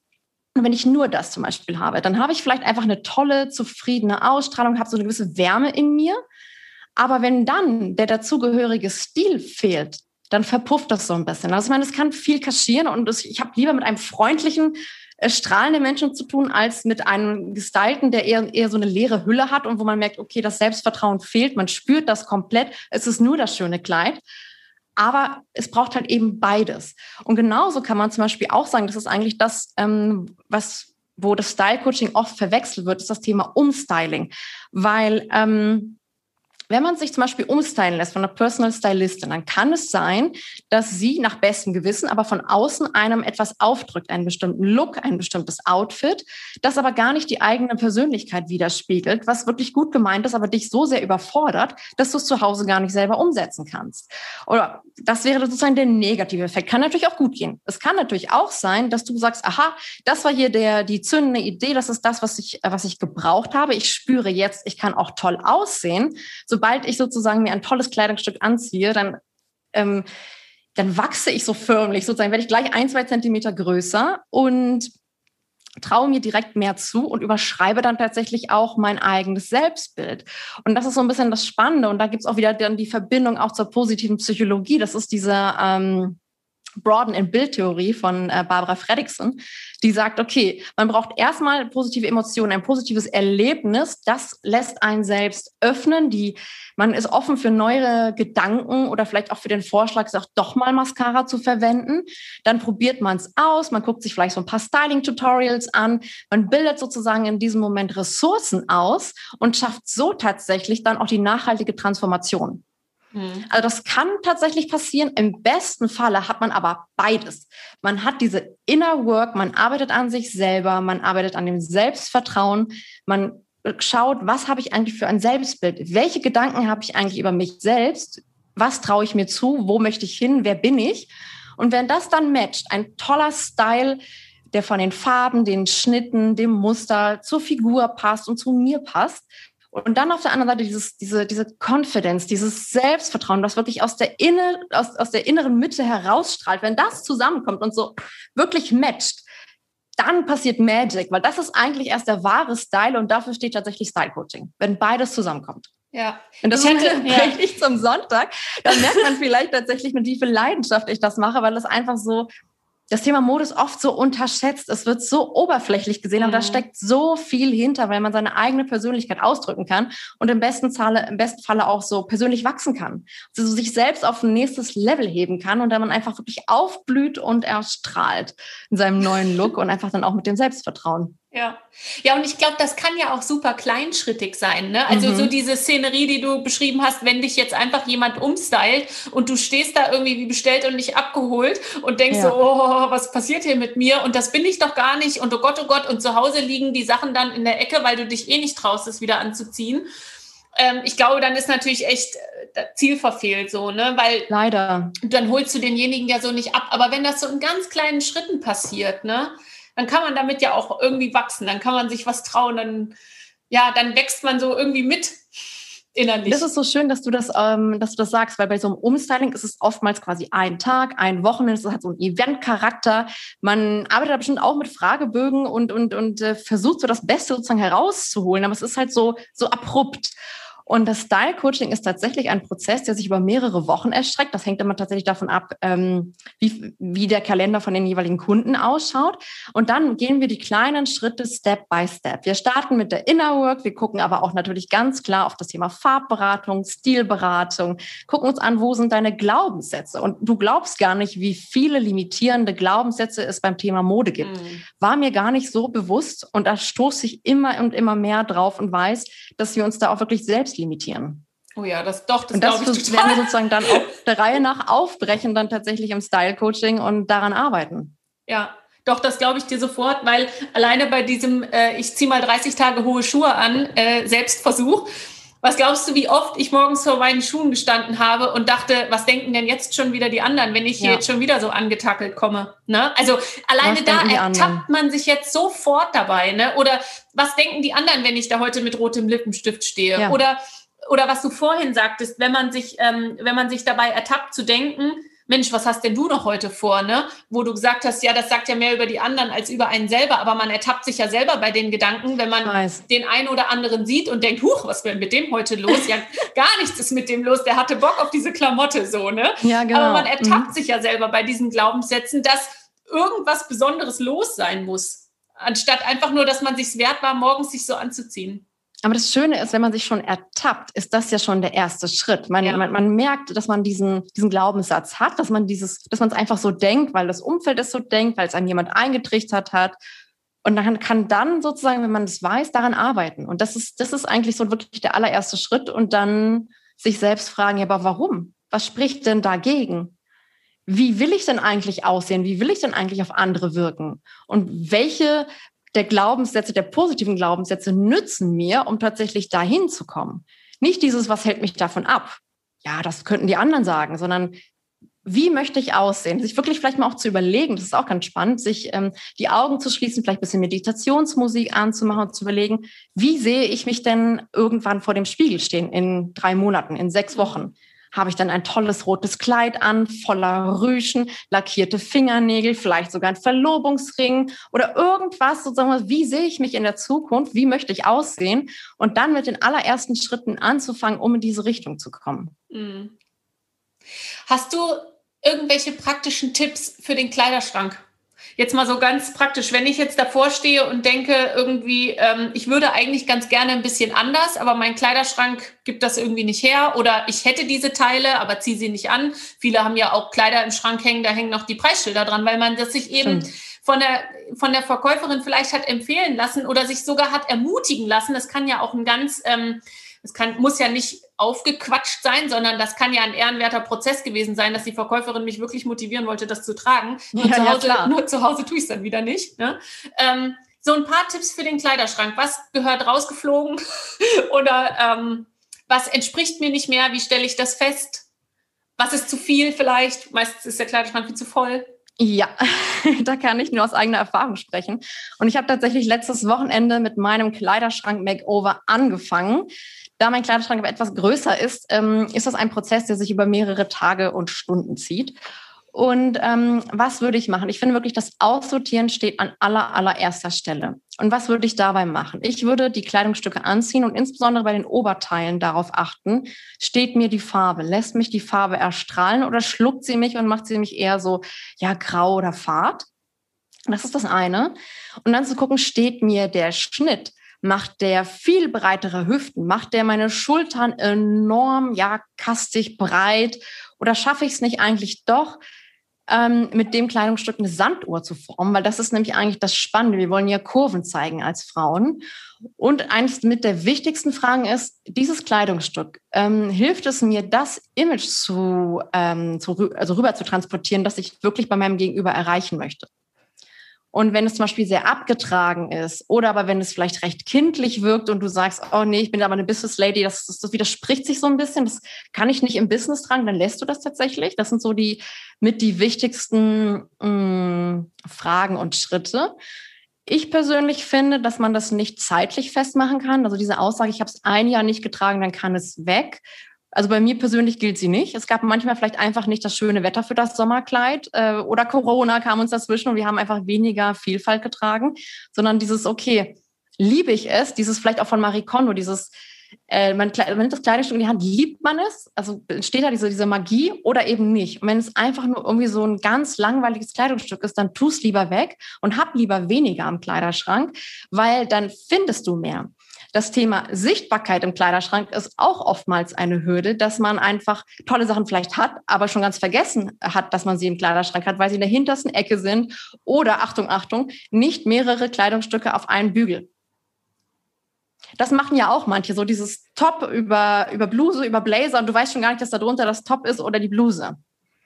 wenn ich nur das zum Beispiel habe, dann habe ich vielleicht einfach eine tolle, zufriedene Ausstrahlung, habe so eine gewisse Wärme in mir. Aber wenn dann der dazugehörige Stil fehlt, dann verpufft das so ein bisschen. Also ich meine, es kann viel kaschieren und ich habe lieber mit einem freundlichen, strahlende Menschen zu tun, als mit einem Gestalten, der eher, eher so eine leere Hülle hat und wo man merkt, okay, das Selbstvertrauen fehlt, man spürt das komplett, es ist nur das schöne Kleid. Aber es braucht halt eben beides. Und genauso kann man zum Beispiel auch sagen, das ist eigentlich das, ähm, was, wo das Style-Coaching oft verwechselt wird, ist das Thema Umstyling. Weil ähm, wenn man sich zum Beispiel umstylen lässt von einer Personal Stylistin, dann kann es sein, dass sie nach bestem Gewissen aber von außen einem etwas aufdrückt, einen bestimmten Look, ein bestimmtes Outfit, das aber gar nicht die eigene Persönlichkeit widerspiegelt, was wirklich gut gemeint ist, aber dich so sehr überfordert, dass du es zu Hause gar nicht selber umsetzen kannst. Oder das wäre sozusagen der negative Effekt. Kann natürlich auch gut gehen. Es kann natürlich auch sein, dass du sagst, aha, das war hier der, die zündende Idee, das ist das, was ich, was ich gebraucht habe. Ich spüre jetzt, ich kann auch toll aussehen. So sobald ich sozusagen mir ein tolles Kleidungsstück anziehe, dann, ähm, dann wachse ich so förmlich, sozusagen werde ich gleich ein, zwei Zentimeter größer und traue mir direkt mehr zu und überschreibe dann tatsächlich auch mein eigenes Selbstbild. Und das ist so ein bisschen das Spannende. Und da gibt es auch wieder dann die Verbindung auch zur positiven Psychologie. Das ist diese ähm, Broaden in Bildtheorie von äh, Barbara Fredrickson, die sagt, okay, man braucht erstmal positive Emotionen, ein positives Erlebnis, das lässt einen selbst öffnen, die, man ist offen für neue Gedanken oder vielleicht auch für den Vorschlag, sagt, doch mal Mascara zu verwenden. Dann probiert man es aus, man guckt sich vielleicht so ein paar Styling-Tutorials an, man bildet sozusagen in diesem Moment Ressourcen aus und schafft so tatsächlich dann auch die nachhaltige Transformation. Mhm. Also das kann tatsächlich passieren. Im besten Falle hat man aber beides. Man hat diese Inner Work, man arbeitet an sich selber, man arbeitet an dem Selbstvertrauen, man schaut, was habe ich eigentlich für ein Selbstbild? Welche Gedanken habe ich eigentlich über mich selbst? Was traue ich mir zu? Wo möchte ich hin? Wer bin ich? Und wenn das dann matcht, ein toller Style, der von den Farben, den Schnitten, dem Muster zur Figur passt und zu mir passt, und dann auf der anderen Seite dieses, diese, diese Confidence, dieses Selbstvertrauen, was wirklich aus der, Inne, aus, aus der inneren Mitte herausstrahlt. Wenn das zusammenkommt und so wirklich matcht, dann passiert Magic, weil das ist eigentlich erst der wahre Style und dafür steht tatsächlich Style Coaching, wenn beides zusammenkommt. Ja. Und das hätte ja. ich zum Sonntag, dann merkt man vielleicht tatsächlich, mit wie viel Leidenschaft ich das mache, weil das einfach so das Thema Mode ist oft so unterschätzt. Es wird so oberflächlich gesehen, aber da mhm. steckt so viel hinter, weil man seine eigene Persönlichkeit ausdrücken kann und im besten Falle, im besten Falle auch so persönlich wachsen kann. Also sich selbst auf ein nächstes Level heben kann und dann man einfach wirklich aufblüht und erstrahlt in seinem neuen Look und einfach dann auch mit dem Selbstvertrauen. Ja. Ja, und ich glaube, das kann ja auch super kleinschrittig sein. Ne? Also mhm. so diese Szenerie, die du beschrieben hast, wenn dich jetzt einfach jemand umstylt und du stehst da irgendwie wie bestellt und nicht abgeholt und denkst ja. so, oh, was passiert hier mit mir? Und das bin ich doch gar nicht. Und oh Gott, oh Gott, und zu Hause liegen die Sachen dann in der Ecke, weil du dich eh nicht traust, es wieder anzuziehen. Ähm, ich glaube, dann ist natürlich echt äh, Ziel verfehlt so, ne? Weil leider. Dann holst du denjenigen ja so nicht ab. Aber wenn das so in ganz kleinen Schritten passiert, ne? Dann kann man damit ja auch irgendwie wachsen, dann kann man sich was trauen, dann, ja, dann wächst man so irgendwie mit innerlich. Das ist so schön, dass du das, ähm, dass du das sagst, weil bei so einem Umstyling ist es oftmals quasi ein Tag, ein Wochenende, es hat so einen Eventcharakter. Man arbeitet da bestimmt auch mit Fragebögen und, und, und äh, versucht so das Beste sozusagen herauszuholen, aber es ist halt so, so abrupt. Und das Style Coaching ist tatsächlich ein Prozess, der sich über mehrere Wochen erstreckt. Das hängt immer tatsächlich davon ab, ähm, wie, wie der Kalender von den jeweiligen Kunden ausschaut. Und dann gehen wir die kleinen Schritte Step by Step. Wir starten mit der Inner Work. Wir gucken aber auch natürlich ganz klar auf das Thema Farbberatung, Stilberatung, gucken uns an, wo sind deine Glaubenssätze. Und du glaubst gar nicht, wie viele limitierende Glaubenssätze es beim Thema Mode gibt. Mhm. War mir gar nicht so bewusst. Und da stoße ich immer und immer mehr drauf und weiß, dass wir uns da auch wirklich selbst limitieren. Oh ja, das doch, das, und das ich werden wir sozusagen dann auch der Reihe nach aufbrechen, dann tatsächlich im Style-Coaching und daran arbeiten. Ja, doch, das glaube ich dir sofort, weil alleine bei diesem, äh, ich ziehe mal 30 Tage hohe Schuhe an, äh, Selbstversuch, was glaubst du, wie oft ich morgens vor meinen Schuhen gestanden habe und dachte, was denken denn jetzt schon wieder die anderen, wenn ich hier ja. jetzt schon wieder so angetackelt komme? Ne? Also alleine da ertappt man sich jetzt sofort dabei. Ne? Oder was denken die anderen, wenn ich da heute mit rotem Lippenstift stehe? Ja. Oder oder was du vorhin sagtest, wenn man sich, ähm, wenn man sich dabei ertappt zu denken, Mensch, was hast denn du noch heute vor, ne? Wo du gesagt hast, ja, das sagt ja mehr über die anderen als über einen selber, aber man ertappt sich ja selber bei den Gedanken, wenn man Weiß. den einen oder anderen sieht und denkt, huch, was wäre mit dem heute los? Ja, gar nichts ist mit dem los, der hatte Bock auf diese Klamotte so, ne? Ja, genau. Aber man ertappt mhm. sich ja selber bei diesen Glaubenssätzen, dass irgendwas Besonderes los sein muss, anstatt einfach nur, dass man sich wert war, morgens sich so anzuziehen. Aber das Schöne ist, wenn man sich schon ertappt, ist das ja schon der erste Schritt. Man, ja. man, man, merkt, dass man diesen, diesen Glaubenssatz hat, dass man dieses, dass man es einfach so denkt, weil das Umfeld es so denkt, weil es einem jemand eingetrichtert hat. Und dann kann dann sozusagen, wenn man es weiß, daran arbeiten. Und das ist, das ist eigentlich so wirklich der allererste Schritt. Und dann sich selbst fragen, ja, aber warum? Was spricht denn dagegen? Wie will ich denn eigentlich aussehen? Wie will ich denn eigentlich auf andere wirken? Und welche der Glaubenssätze, der positiven Glaubenssätze nützen mir, um tatsächlich dahin zu kommen. Nicht dieses, was hält mich davon ab? Ja, das könnten die anderen sagen, sondern wie möchte ich aussehen? Sich wirklich vielleicht mal auch zu überlegen, das ist auch ganz spannend, sich ähm, die Augen zu schließen, vielleicht ein bisschen Meditationsmusik anzumachen und zu überlegen, wie sehe ich mich denn irgendwann vor dem Spiegel stehen in drei Monaten, in sechs Wochen? Habe ich dann ein tolles rotes Kleid an, voller Rüschen, lackierte Fingernägel, vielleicht sogar ein Verlobungsring oder irgendwas sozusagen, wie sehe ich mich in der Zukunft, wie möchte ich aussehen und dann mit den allerersten Schritten anzufangen, um in diese Richtung zu kommen. Mhm. Hast du irgendwelche praktischen Tipps für den Kleiderschrank? Jetzt mal so ganz praktisch, wenn ich jetzt davor stehe und denke, irgendwie, ähm, ich würde eigentlich ganz gerne ein bisschen anders, aber mein Kleiderschrank gibt das irgendwie nicht her oder ich hätte diese Teile, aber ziehe sie nicht an. Viele haben ja auch Kleider im Schrank hängen, da hängen noch die Preisschilder dran, weil man das sich eben Stimmt. von der, von der Verkäuferin vielleicht hat empfehlen lassen oder sich sogar hat ermutigen lassen. Das kann ja auch ein ganz, ähm, es kann, muss ja nicht aufgequatscht sein, sondern das kann ja ein ehrenwerter Prozess gewesen sein, dass die Verkäuferin mich wirklich motivieren wollte, das zu tragen. Nur, ja, zu, Hause, ja, nur zu Hause tue ich es dann wieder nicht. Ne? Ähm, so ein paar Tipps für den Kleiderschrank. Was gehört rausgeflogen? Oder ähm, was entspricht mir nicht mehr? Wie stelle ich das fest? Was ist zu viel vielleicht? Meistens ist der Kleiderschrank viel zu voll. Ja, da kann ich nur aus eigener Erfahrung sprechen. Und ich habe tatsächlich letztes Wochenende mit meinem Kleiderschrank-Makeover angefangen. Da mein Kleiderschrank aber etwas größer ist, ähm, ist das ein Prozess, der sich über mehrere Tage und Stunden zieht. Und ähm, was würde ich machen? Ich finde wirklich, das Aussortieren steht an aller, allererster Stelle. Und was würde ich dabei machen? Ich würde die Kleidungsstücke anziehen und insbesondere bei den Oberteilen darauf achten, steht mir die Farbe? Lässt mich die Farbe erstrahlen oder schluckt sie mich und macht sie mich eher so, ja, grau oder fad? Das ist das eine. Und dann zu gucken, steht mir der Schnitt? Macht der viel breitere Hüften? Macht der meine Schultern enorm, ja, kastig breit? Oder schaffe ich es nicht eigentlich doch, ähm, mit dem Kleidungsstück eine Sanduhr zu formen, weil das ist nämlich eigentlich das Spannende. Wir wollen ja Kurven zeigen als Frauen. Und eines mit der wichtigsten Fragen ist, dieses Kleidungsstück, ähm, hilft es mir, das Image zu, ähm, zu, also rüber zu transportieren, das ich wirklich bei meinem Gegenüber erreichen möchte? Und wenn es zum Beispiel sehr abgetragen ist oder aber wenn es vielleicht recht kindlich wirkt und du sagst, oh nee, ich bin aber eine Business Lady, das, das, das widerspricht sich so ein bisschen, das kann ich nicht im Business tragen, dann lässt du das tatsächlich. Das sind so die mit die wichtigsten mh, mm, Fragen und Schritte. Ich persönlich finde, dass man das nicht zeitlich festmachen kann. Also diese Aussage, ich habe es ein Jahr nicht getragen, dann kann es weg. Also bei mir persönlich gilt sie nicht. Es gab manchmal vielleicht einfach nicht das schöne Wetter für das Sommerkleid äh, oder Corona kam uns dazwischen und wir haben einfach weniger Vielfalt getragen, sondern dieses, okay, liebe ich es, dieses vielleicht auch von Marie Kondo, dieses, äh, man, man nimmt das Kleidungsstück in die Hand, liebt man es? Also entsteht da diese, diese Magie oder eben nicht? Und wenn es einfach nur irgendwie so ein ganz langweiliges Kleidungsstück ist, dann tu es lieber weg und hab lieber weniger am Kleiderschrank, weil dann findest du mehr. Das Thema Sichtbarkeit im Kleiderschrank ist auch oftmals eine Hürde, dass man einfach tolle Sachen vielleicht hat, aber schon ganz vergessen hat, dass man sie im Kleiderschrank hat, weil sie in der hintersten Ecke sind oder, Achtung, Achtung, nicht mehrere Kleidungsstücke auf einen Bügel. Das machen ja auch manche, so dieses Top über, über Bluse, über Blazer und du weißt schon gar nicht, dass da drunter das Top ist oder die Bluse.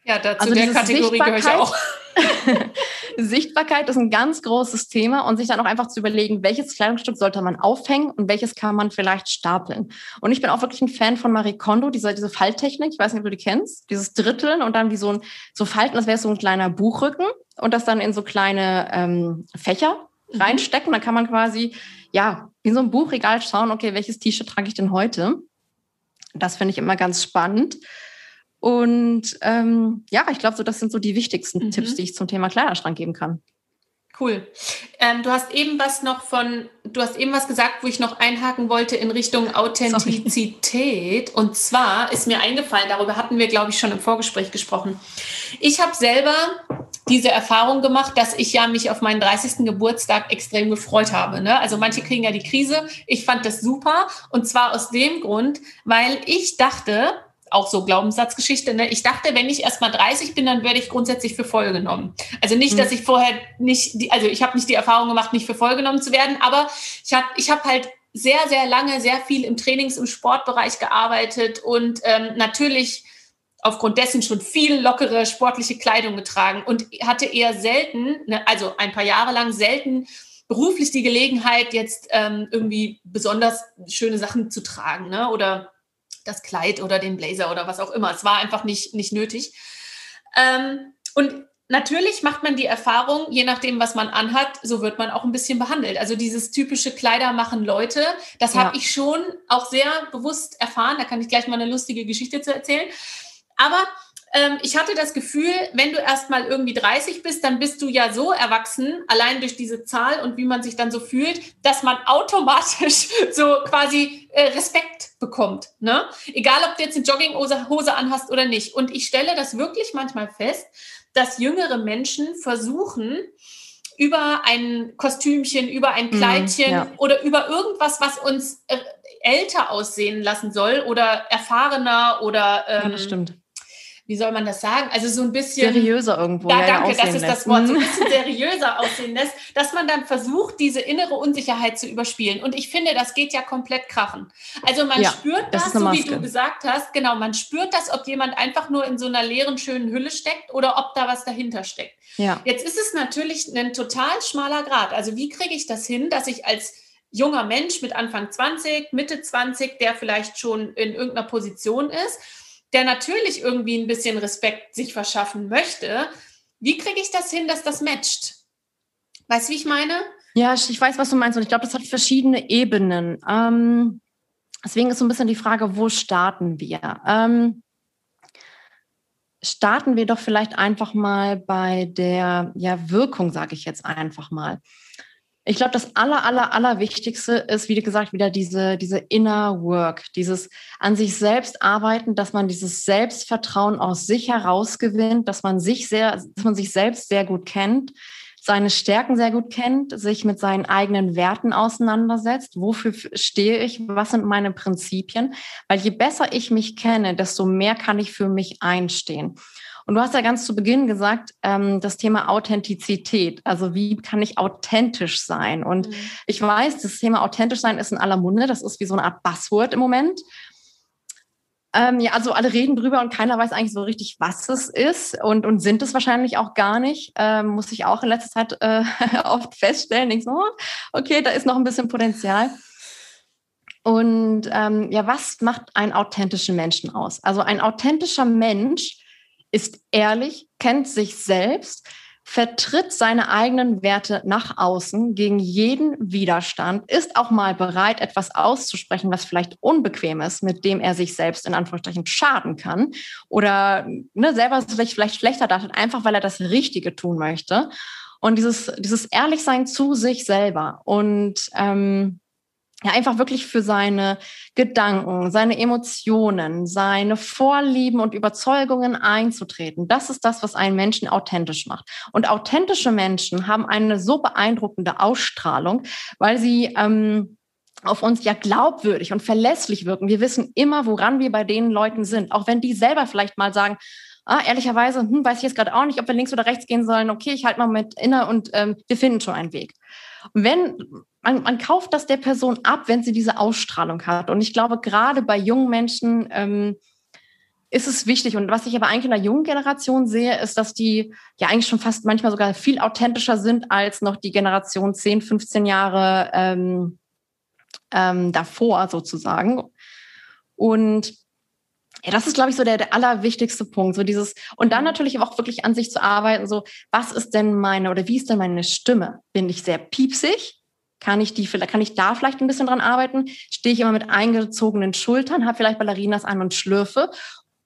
Ja, dazu also der Kategorie gehöre ich auch. Sichtbarkeit ist ein ganz großes Thema und sich dann auch einfach zu überlegen, welches Kleidungsstück sollte man aufhängen und welches kann man vielleicht stapeln. Und ich bin auch wirklich ein Fan von Marie Kondo, diese, diese Falttechnik. Ich weiß nicht, ob du die kennst. Dieses Dritteln und dann wie so ein, so Falten, das wäre so ein kleiner Buchrücken und das dann in so kleine ähm, Fächer mhm. reinstecken. Dann kann man quasi, ja, in so ein Buchregal schauen, okay, welches T-Shirt trage ich denn heute? Das finde ich immer ganz spannend. Und ähm, ja, ich glaube, so das sind so die wichtigsten mhm. Tipps, die ich zum Thema Kleiderschrank geben kann. Cool. Ähm, du hast eben was noch von, du hast eben was gesagt, wo ich noch einhaken wollte in Richtung Authentizität. Sorry. Und zwar ist mir eingefallen, darüber hatten wir, glaube ich, schon im Vorgespräch gesprochen. Ich habe selber diese Erfahrung gemacht, dass ich ja mich auf meinen 30. Geburtstag extrem gefreut habe. Ne? Also manche kriegen ja die Krise. Ich fand das super. Und zwar aus dem Grund, weil ich dachte, auch so Glaubenssatzgeschichte. Ne? Ich dachte, wenn ich erst mal 30 bin, dann werde ich grundsätzlich für voll genommen. Also nicht, mhm. dass ich vorher nicht, die, also ich habe nicht die Erfahrung gemacht, nicht für voll genommen zu werden, aber ich habe ich hab halt sehr, sehr lange, sehr viel im Trainings- und Sportbereich gearbeitet und ähm, natürlich aufgrund dessen schon viel lockere sportliche Kleidung getragen und hatte eher selten, ne, also ein paar Jahre lang selten beruflich die Gelegenheit, jetzt ähm, irgendwie besonders schöne Sachen zu tragen ne? oder das Kleid oder den Blazer oder was auch immer. Es war einfach nicht, nicht nötig. Ähm, und natürlich macht man die Erfahrung, je nachdem, was man anhat, so wird man auch ein bisschen behandelt. Also dieses typische Kleider machen Leute, das ja. habe ich schon auch sehr bewusst erfahren. Da kann ich gleich mal eine lustige Geschichte zu erzählen. Aber ähm, ich hatte das Gefühl, wenn du erst mal irgendwie 30 bist, dann bist du ja so erwachsen, allein durch diese Zahl und wie man sich dann so fühlt, dass man automatisch so quasi äh, Respekt bekommt. Ne? Egal, ob du jetzt eine Jogginghose anhast oder nicht. Und ich stelle das wirklich manchmal fest, dass jüngere Menschen versuchen, über ein Kostümchen, über ein mhm, Kleidchen mm, ja. oder über irgendwas, was uns äh, älter aussehen lassen soll oder erfahrener oder ähm, ja, das stimmt wie soll man das sagen? Also so ein bisschen seriöser irgendwo. Ja, danke, ja, das ist das Wort. So ein bisschen seriöser aussehen lässt, dass man dann versucht, diese innere Unsicherheit zu überspielen. Und ich finde, das geht ja komplett krachen. Also man ja, spürt das, das so wie du gesagt hast, genau, man spürt das, ob jemand einfach nur in so einer leeren, schönen Hülle steckt oder ob da was dahinter steckt. Ja. Jetzt ist es natürlich ein total schmaler Grad. Also wie kriege ich das hin, dass ich als junger Mensch mit Anfang 20, Mitte 20, der vielleicht schon in irgendeiner Position ist, der natürlich irgendwie ein bisschen Respekt sich verschaffen möchte. Wie kriege ich das hin, dass das matcht? Weißt du, wie ich meine? Ja, ich weiß, was du meinst. Und ich glaube, das hat verschiedene Ebenen. Ähm, deswegen ist so ein bisschen die Frage, wo starten wir? Ähm, starten wir doch vielleicht einfach mal bei der ja, Wirkung, sage ich jetzt einfach mal. Ich glaube, das aller, aller, aller Wichtigste ist, wie gesagt, wieder diese, diese Inner Work, dieses an sich selbst arbeiten, dass man dieses Selbstvertrauen aus sich herausgewinnt, dass man sich sehr, dass man sich selbst sehr gut kennt, seine Stärken sehr gut kennt, sich mit seinen eigenen Werten auseinandersetzt. Wofür stehe ich? Was sind meine Prinzipien? Weil je besser ich mich kenne, desto mehr kann ich für mich einstehen. Und du hast ja ganz zu Beginn gesagt, ähm, das Thema Authentizität. Also wie kann ich authentisch sein? Und mhm. ich weiß, das Thema authentisch sein ist in aller Munde. Das ist wie so eine Art Buzzword im Moment. Ähm, ja, also alle reden drüber und keiner weiß eigentlich so richtig, was es ist und, und sind es wahrscheinlich auch gar nicht. Ähm, muss ich auch in letzter Zeit äh, oft feststellen. Ich so, oh, okay, da ist noch ein bisschen Potenzial. Und ähm, ja, was macht einen authentischen Menschen aus? Also ein authentischer Mensch ist ehrlich, kennt sich selbst, vertritt seine eigenen Werte nach außen gegen jeden Widerstand, ist auch mal bereit, etwas auszusprechen, was vielleicht unbequem ist, mit dem er sich selbst in Anführungsstrichen schaden kann oder ne, selber sich vielleicht schlechter darstellt, einfach weil er das Richtige tun möchte. Und dieses, dieses Ehrlichsein zu sich selber und ähm, ja, einfach wirklich für seine Gedanken, seine Emotionen, seine Vorlieben und Überzeugungen einzutreten. Das ist das, was einen Menschen authentisch macht. Und authentische Menschen haben eine so beeindruckende Ausstrahlung, weil sie ähm, auf uns ja glaubwürdig und verlässlich wirken. Wir wissen immer, woran wir bei den Leuten sind, auch wenn die selber vielleicht mal sagen, ah, ehrlicherweise, hm, weiß ich jetzt gerade auch nicht, ob wir links oder rechts gehen sollen. Okay, ich halte mal mit inne und ähm, wir finden schon einen Weg. wenn man, man kauft das der Person ab, wenn sie diese Ausstrahlung hat. Und ich glaube, gerade bei jungen Menschen ähm, ist es wichtig. Und was ich aber eigentlich in der jungen Generation sehe, ist, dass die ja eigentlich schon fast manchmal sogar viel authentischer sind als noch die Generation 10, 15 Jahre ähm, ähm, davor sozusagen. Und ja, das ist, glaube ich, so der, der allerwichtigste Punkt. So dieses, und dann natürlich auch wirklich an sich zu arbeiten, so, was ist denn meine oder wie ist denn meine Stimme? Bin ich sehr piepsig? Kann ich die, kann ich da vielleicht ein bisschen dran arbeiten? Stehe ich immer mit eingezogenen Schultern, habe vielleicht Ballerinas an und schlürfe?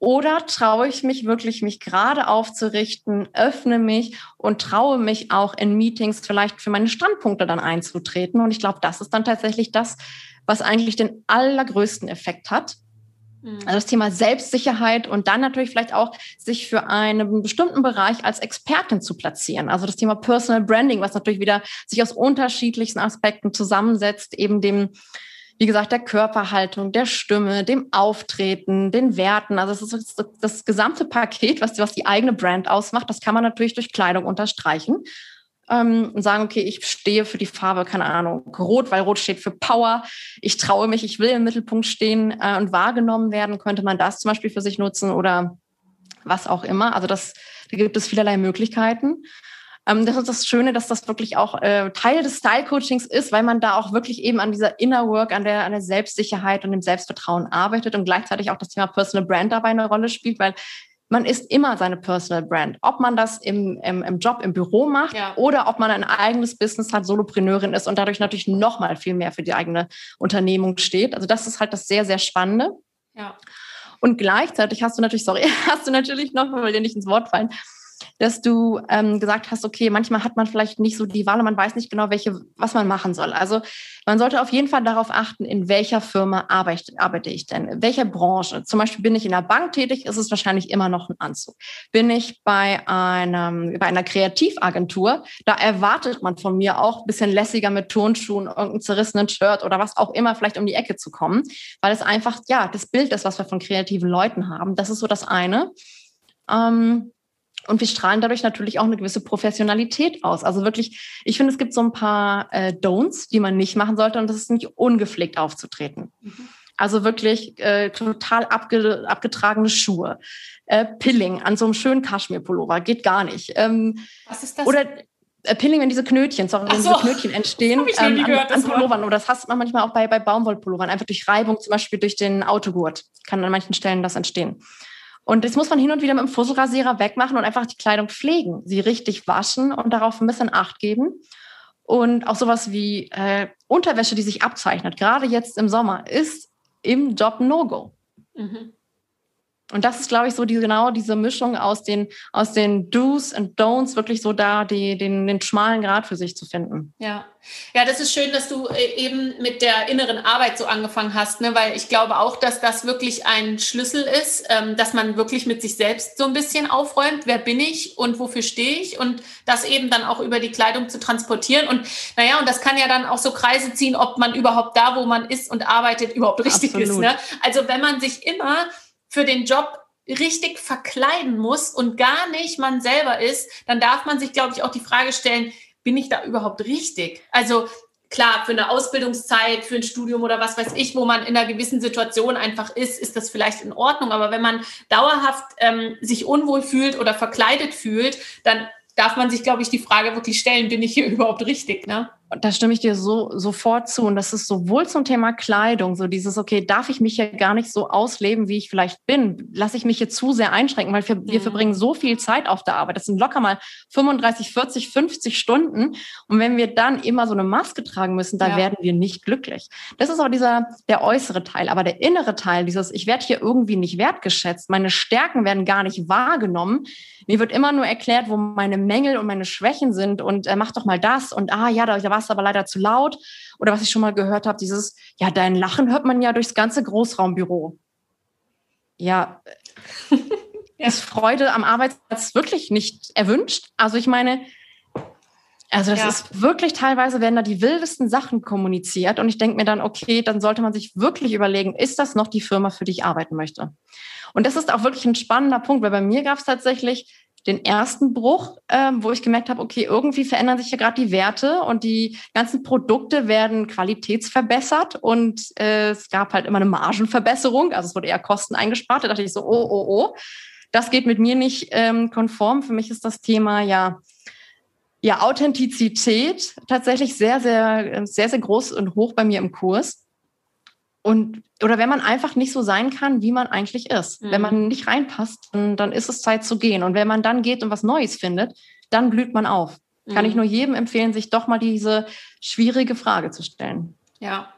Oder traue ich mich wirklich, mich gerade aufzurichten, öffne mich und traue mich auch in Meetings vielleicht für meine Standpunkte dann einzutreten? Und ich glaube, das ist dann tatsächlich das, was eigentlich den allergrößten Effekt hat. Mhm. Also das Thema Selbstsicherheit und dann natürlich vielleicht auch sich für einen bestimmten Bereich als Expertin zu platzieren. Also das Thema Personal Branding, was natürlich wieder sich aus unterschiedlichsten Aspekten zusammensetzt, eben dem, wie gesagt, der Körperhaltung, der Stimme, dem Auftreten, den Werten. Also es ist das, gesamte Paket, was, was die eigene Brand ausmacht. Das kann man natürlich durch Kleidung unterstreichen ähm, und sagen, okay, ich stehe für die Farbe, keine Ahnung, Rot, weil Rot steht für Power. Ich traue mich, ich will im Mittelpunkt stehen äh, und wahrgenommen werden. Könnte man das zum Beispiel für sich nutzen oder was auch immer. Also das, da gibt es vielerlei Möglichkeiten. Ähm, das ist das Schöne, dass das wirklich auch äh, Teil des Style-Coachings ist, weil man da auch wirklich eben an dieser Inner Work, an der, an der Selbstsicherheit und dem Selbstvertrauen arbeitet und gleichzeitig auch das Thema Personal Brand dabei eine Rolle spielt, weil man ist immer seine Personal Brand. Ob man das im, im, im Job, im Büro macht ja. oder ob man ein eigenes Business hat, Solopreneurin ist und dadurch natürlich noch mal viel mehr für die eigene Unternehmung steht. Also das ist halt das sehr, sehr Spannende. Ja. Und gleichzeitig hast du natürlich, sorry, hast du natürlich noch, weil dir nicht ins Wort fallen, dass du ähm, gesagt hast, okay, manchmal hat man vielleicht nicht so die Wahl und man weiß nicht genau, welche, was man machen soll. Also man sollte auf jeden Fall darauf achten, in welcher Firma arbeite, arbeite ich denn, in welcher Branche. Zum Beispiel bin ich in der Bank tätig, ist es wahrscheinlich immer noch ein Anzug. Bin ich bei, einem, bei einer Kreativagentur, da erwartet man von mir auch ein bisschen lässiger mit Turnschuhen, irgendeinem zerrissenen Shirt oder was auch immer vielleicht um die Ecke zu kommen, weil es einfach, ja, das Bild ist, was wir von kreativen Leuten haben. Das ist so das eine. Ähm, und wir strahlen dadurch natürlich auch eine gewisse Professionalität aus. Also wirklich, ich finde, es gibt so ein paar äh, Don'ts, die man nicht machen sollte. Und das ist nicht ungepflegt aufzutreten. Mhm. Also wirklich äh, total abge abgetragene Schuhe. Äh, Pilling an so einem schönen Kaschmirpullover geht gar nicht. Ähm, Was ist das? Oder äh, Pilling, wenn diese Knötchen, sorry, wenn so. diese Knötchen entstehen ähm, gehört, an, an Pullovern. Oder das hast man manchmal auch bei, bei Baumwollpullovern, einfach durch Reibung, zum Beispiel durch den Autogurt, kann an manchen Stellen das entstehen. Und das muss man hin und wieder mit dem Fusselrasierer wegmachen und einfach die Kleidung pflegen, sie richtig waschen und darauf ein bisschen Acht geben. Und auch sowas wie äh, Unterwäsche, die sich abzeichnet, gerade jetzt im Sommer, ist im Job No-Go. Mhm. Und das ist, glaube ich, so die, genau diese Mischung aus den, aus den Do's und Don'ts, wirklich so da die, den, den schmalen Grad für sich zu finden. Ja. Ja, das ist schön, dass du äh, eben mit der inneren Arbeit so angefangen hast, ne? weil ich glaube auch, dass das wirklich ein Schlüssel ist, ähm, dass man wirklich mit sich selbst so ein bisschen aufräumt, wer bin ich und wofür stehe ich und das eben dann auch über die Kleidung zu transportieren. Und naja, und das kann ja dann auch so Kreise ziehen, ob man überhaupt da, wo man ist und arbeitet, überhaupt richtig Absolut. ist. Ne? Also wenn man sich immer für den Job richtig verkleiden muss und gar nicht man selber ist, dann darf man sich, glaube ich, auch die Frage stellen, bin ich da überhaupt richtig? Also klar, für eine Ausbildungszeit, für ein Studium oder was weiß ich, wo man in einer gewissen Situation einfach ist, ist das vielleicht in Ordnung. Aber wenn man dauerhaft ähm, sich unwohl fühlt oder verkleidet fühlt, dann darf man sich, glaube ich, die Frage wirklich stellen, bin ich hier überhaupt richtig? Ne? Da stimme ich dir so sofort zu. Und das ist sowohl zum Thema Kleidung, so dieses, okay, darf ich mich hier gar nicht so ausleben, wie ich vielleicht bin? Lasse ich mich hier zu sehr einschränken, weil wir, mhm. wir verbringen so viel Zeit auf der Arbeit. Das sind locker mal 35, 40, 50 Stunden. Und wenn wir dann immer so eine Maske tragen müssen, dann ja. werden wir nicht glücklich. Das ist auch dieser, der äußere Teil. Aber der innere Teil, dieses, ich werde hier irgendwie nicht wertgeschätzt. Meine Stärken werden gar nicht wahrgenommen. Mir wird immer nur erklärt, wo meine Mängel und meine Schwächen sind und äh, mach doch mal das und ah ja, da, da war es aber leider zu laut. Oder was ich schon mal gehört habe, dieses, ja, dein Lachen hört man ja durchs ganze Großraumbüro. Ja, ja. ist Freude am Arbeitsplatz wirklich nicht erwünscht? Also ich meine, also das ja. ist wirklich teilweise werden da die wildesten Sachen kommuniziert und ich denke mir dann, okay, dann sollte man sich wirklich überlegen, ist das noch die Firma, für die ich arbeiten möchte? Und das ist auch wirklich ein spannender Punkt, weil bei mir gab es tatsächlich den ersten Bruch, ähm, wo ich gemerkt habe, okay, irgendwie verändern sich ja gerade die Werte und die ganzen Produkte werden qualitätsverbessert und äh, es gab halt immer eine Margenverbesserung, also es wurde eher Kosten eingespart. Da dachte ich so, oh, oh, oh, das geht mit mir nicht ähm, konform. Für mich ist das Thema ja ja Authentizität tatsächlich sehr, sehr, sehr, sehr groß und hoch bei mir im Kurs. Und, oder wenn man einfach nicht so sein kann, wie man eigentlich ist. Mhm. Wenn man nicht reinpasst, dann, dann, ist es Zeit zu gehen. Und wenn man dann geht und was Neues findet, dann blüht man auf. Mhm. Kann ich mhm. nur jedem empfehlen, sich doch mal diese schwierige Frage zu stellen. Ja.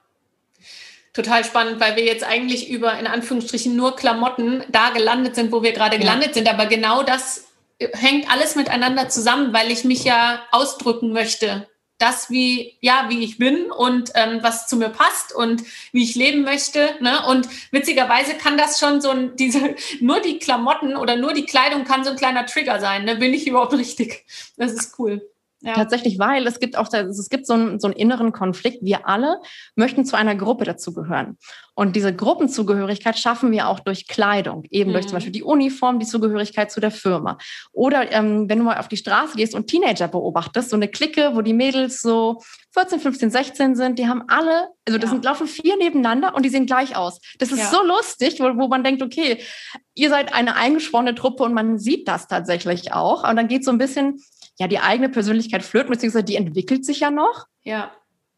Total spannend, weil wir jetzt eigentlich über in Anführungsstrichen nur Klamotten da gelandet sind, wo wir gerade ja. gelandet sind. Aber genau das hängt alles miteinander zusammen, weil ich mich ja ausdrücken möchte das, wie, ja, wie ich bin und ähm, was zu mir passt und wie ich leben möchte. Ne? Und witzigerweise kann das schon so ein, diese, nur die Klamotten oder nur die Kleidung kann so ein kleiner Trigger sein. Ne? Bin ich überhaupt richtig? Das ist cool. Ja. Tatsächlich, weil es gibt auch, es gibt so einen, so einen inneren Konflikt. Wir alle möchten zu einer Gruppe dazugehören. Und diese Gruppenzugehörigkeit schaffen wir auch durch Kleidung, eben mhm. durch zum mhm. Beispiel die Uniform, die Zugehörigkeit zu der Firma. Oder ähm, wenn du mal auf die Straße gehst und Teenager beobachtest, so eine Clique, wo die Mädels so 14, 15, 16 sind, die haben alle, also das ja. sind, laufen vier nebeneinander und die sehen gleich aus. Das ist ja. so lustig, wo, wo man denkt, okay, ihr seid eine eingeschworene Truppe und man sieht das tatsächlich auch. Und dann geht so ein bisschen ja die eigene Persönlichkeit flirten, beziehungsweise die entwickelt sich ja noch. Ja.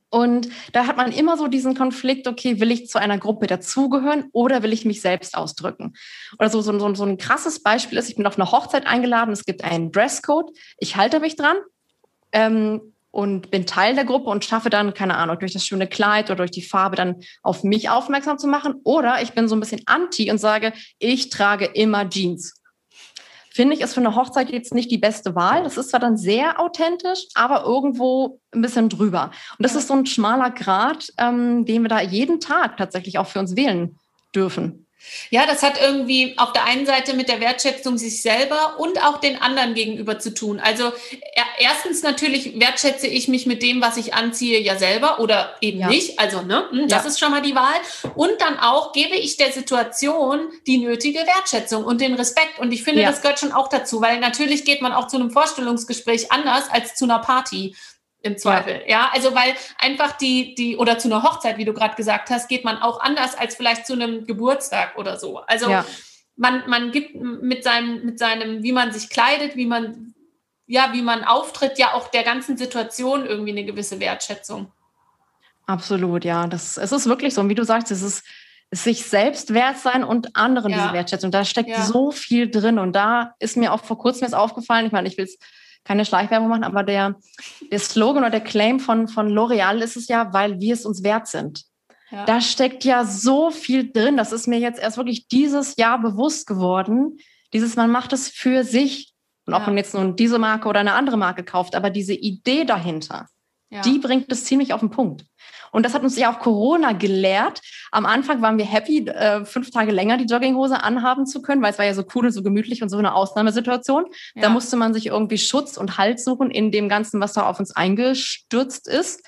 Und da hat man immer so diesen Konflikt, okay, will ich zu einer Gruppe dazugehören oder will ich mich selbst ausdrücken? Oder so, so, so, so ein krasses Beispiel ist, ich bin auf eine Hochzeit eingeladen, es gibt einen Dresscode, ich halte mich dran ähm, und bin Teil der Gruppe und schaffe dann, keine Ahnung, durch das schöne Kleid oder durch die Farbe dann auf mich aufmerksam zu machen. Oder ich bin so ein bisschen anti und sage, ich trage immer Jeans finde ich, ist für eine Hochzeit jetzt nicht die beste Wahl. Das ist zwar dann sehr authentisch, aber irgendwo ein bisschen drüber. Und das ist so ein schmaler Grad, ähm, den wir da jeden Tag tatsächlich auch für uns wählen dürfen. Ja, das hat irgendwie auf der einen Seite mit der Wertschätzung sich selber und auch den anderen gegenüber zu tun. Also erstens natürlich wertschätze ich mich mit dem, was ich anziehe, ja selber oder eben ja. nicht. Also ne, hm, das ja. ist schon mal die Wahl. Und dann auch gebe ich der Situation die nötige Wertschätzung und den Respekt. Und ich finde, ja. das gehört schon auch dazu, weil natürlich geht man auch zu einem Vorstellungsgespräch anders als zu einer Party im Zweifel. Ja. ja. also weil einfach die, die, oder zu einer Hochzeit, wie du gerade gesagt hast, geht man auch anders als vielleicht zu einem Geburtstag oder so. Also ja. man, man gibt mit seinem, mit seinem, wie man sich kleidet, wie man, ja, wie man auftritt, ja auch der ganzen Situation irgendwie eine gewisse Wertschätzung. Absolut, ja. Das, es ist wirklich so. Und wie du sagst, es ist sich selbst wert sein und anderen ja. diese Wertschätzung. Da steckt so viel drin. Und da ist mir auch vor kurzem jetzt aufgefallen, ich meine, ich will es keine Schleichwerbung machen, aber der, der Slogan oder der Claim von, von L'Oreal ist es ja, weil wir es uns wert sind. Ja. Da steckt ja so viel drin. Das ist mir jetzt erst wirklich dieses Jahr bewusst geworden. Dieses, man macht es für sich. Und ob ja. man jetzt nun diese Marke oder eine andere Marke kauft, aber diese Idee dahinter, ja. die bringt es ziemlich auf den Punkt. Und das hat uns ja auch Corona gelehrt. Am Anfang waren wir happy, äh, fünf Tage länger die Jogginghose anhaben zu können, weil es war ja so cool und so gemütlich und so eine Ausnahmesituation. Ja. Da musste man sich irgendwie Schutz und Halt suchen in dem Ganzen, was da auf uns eingestürzt ist.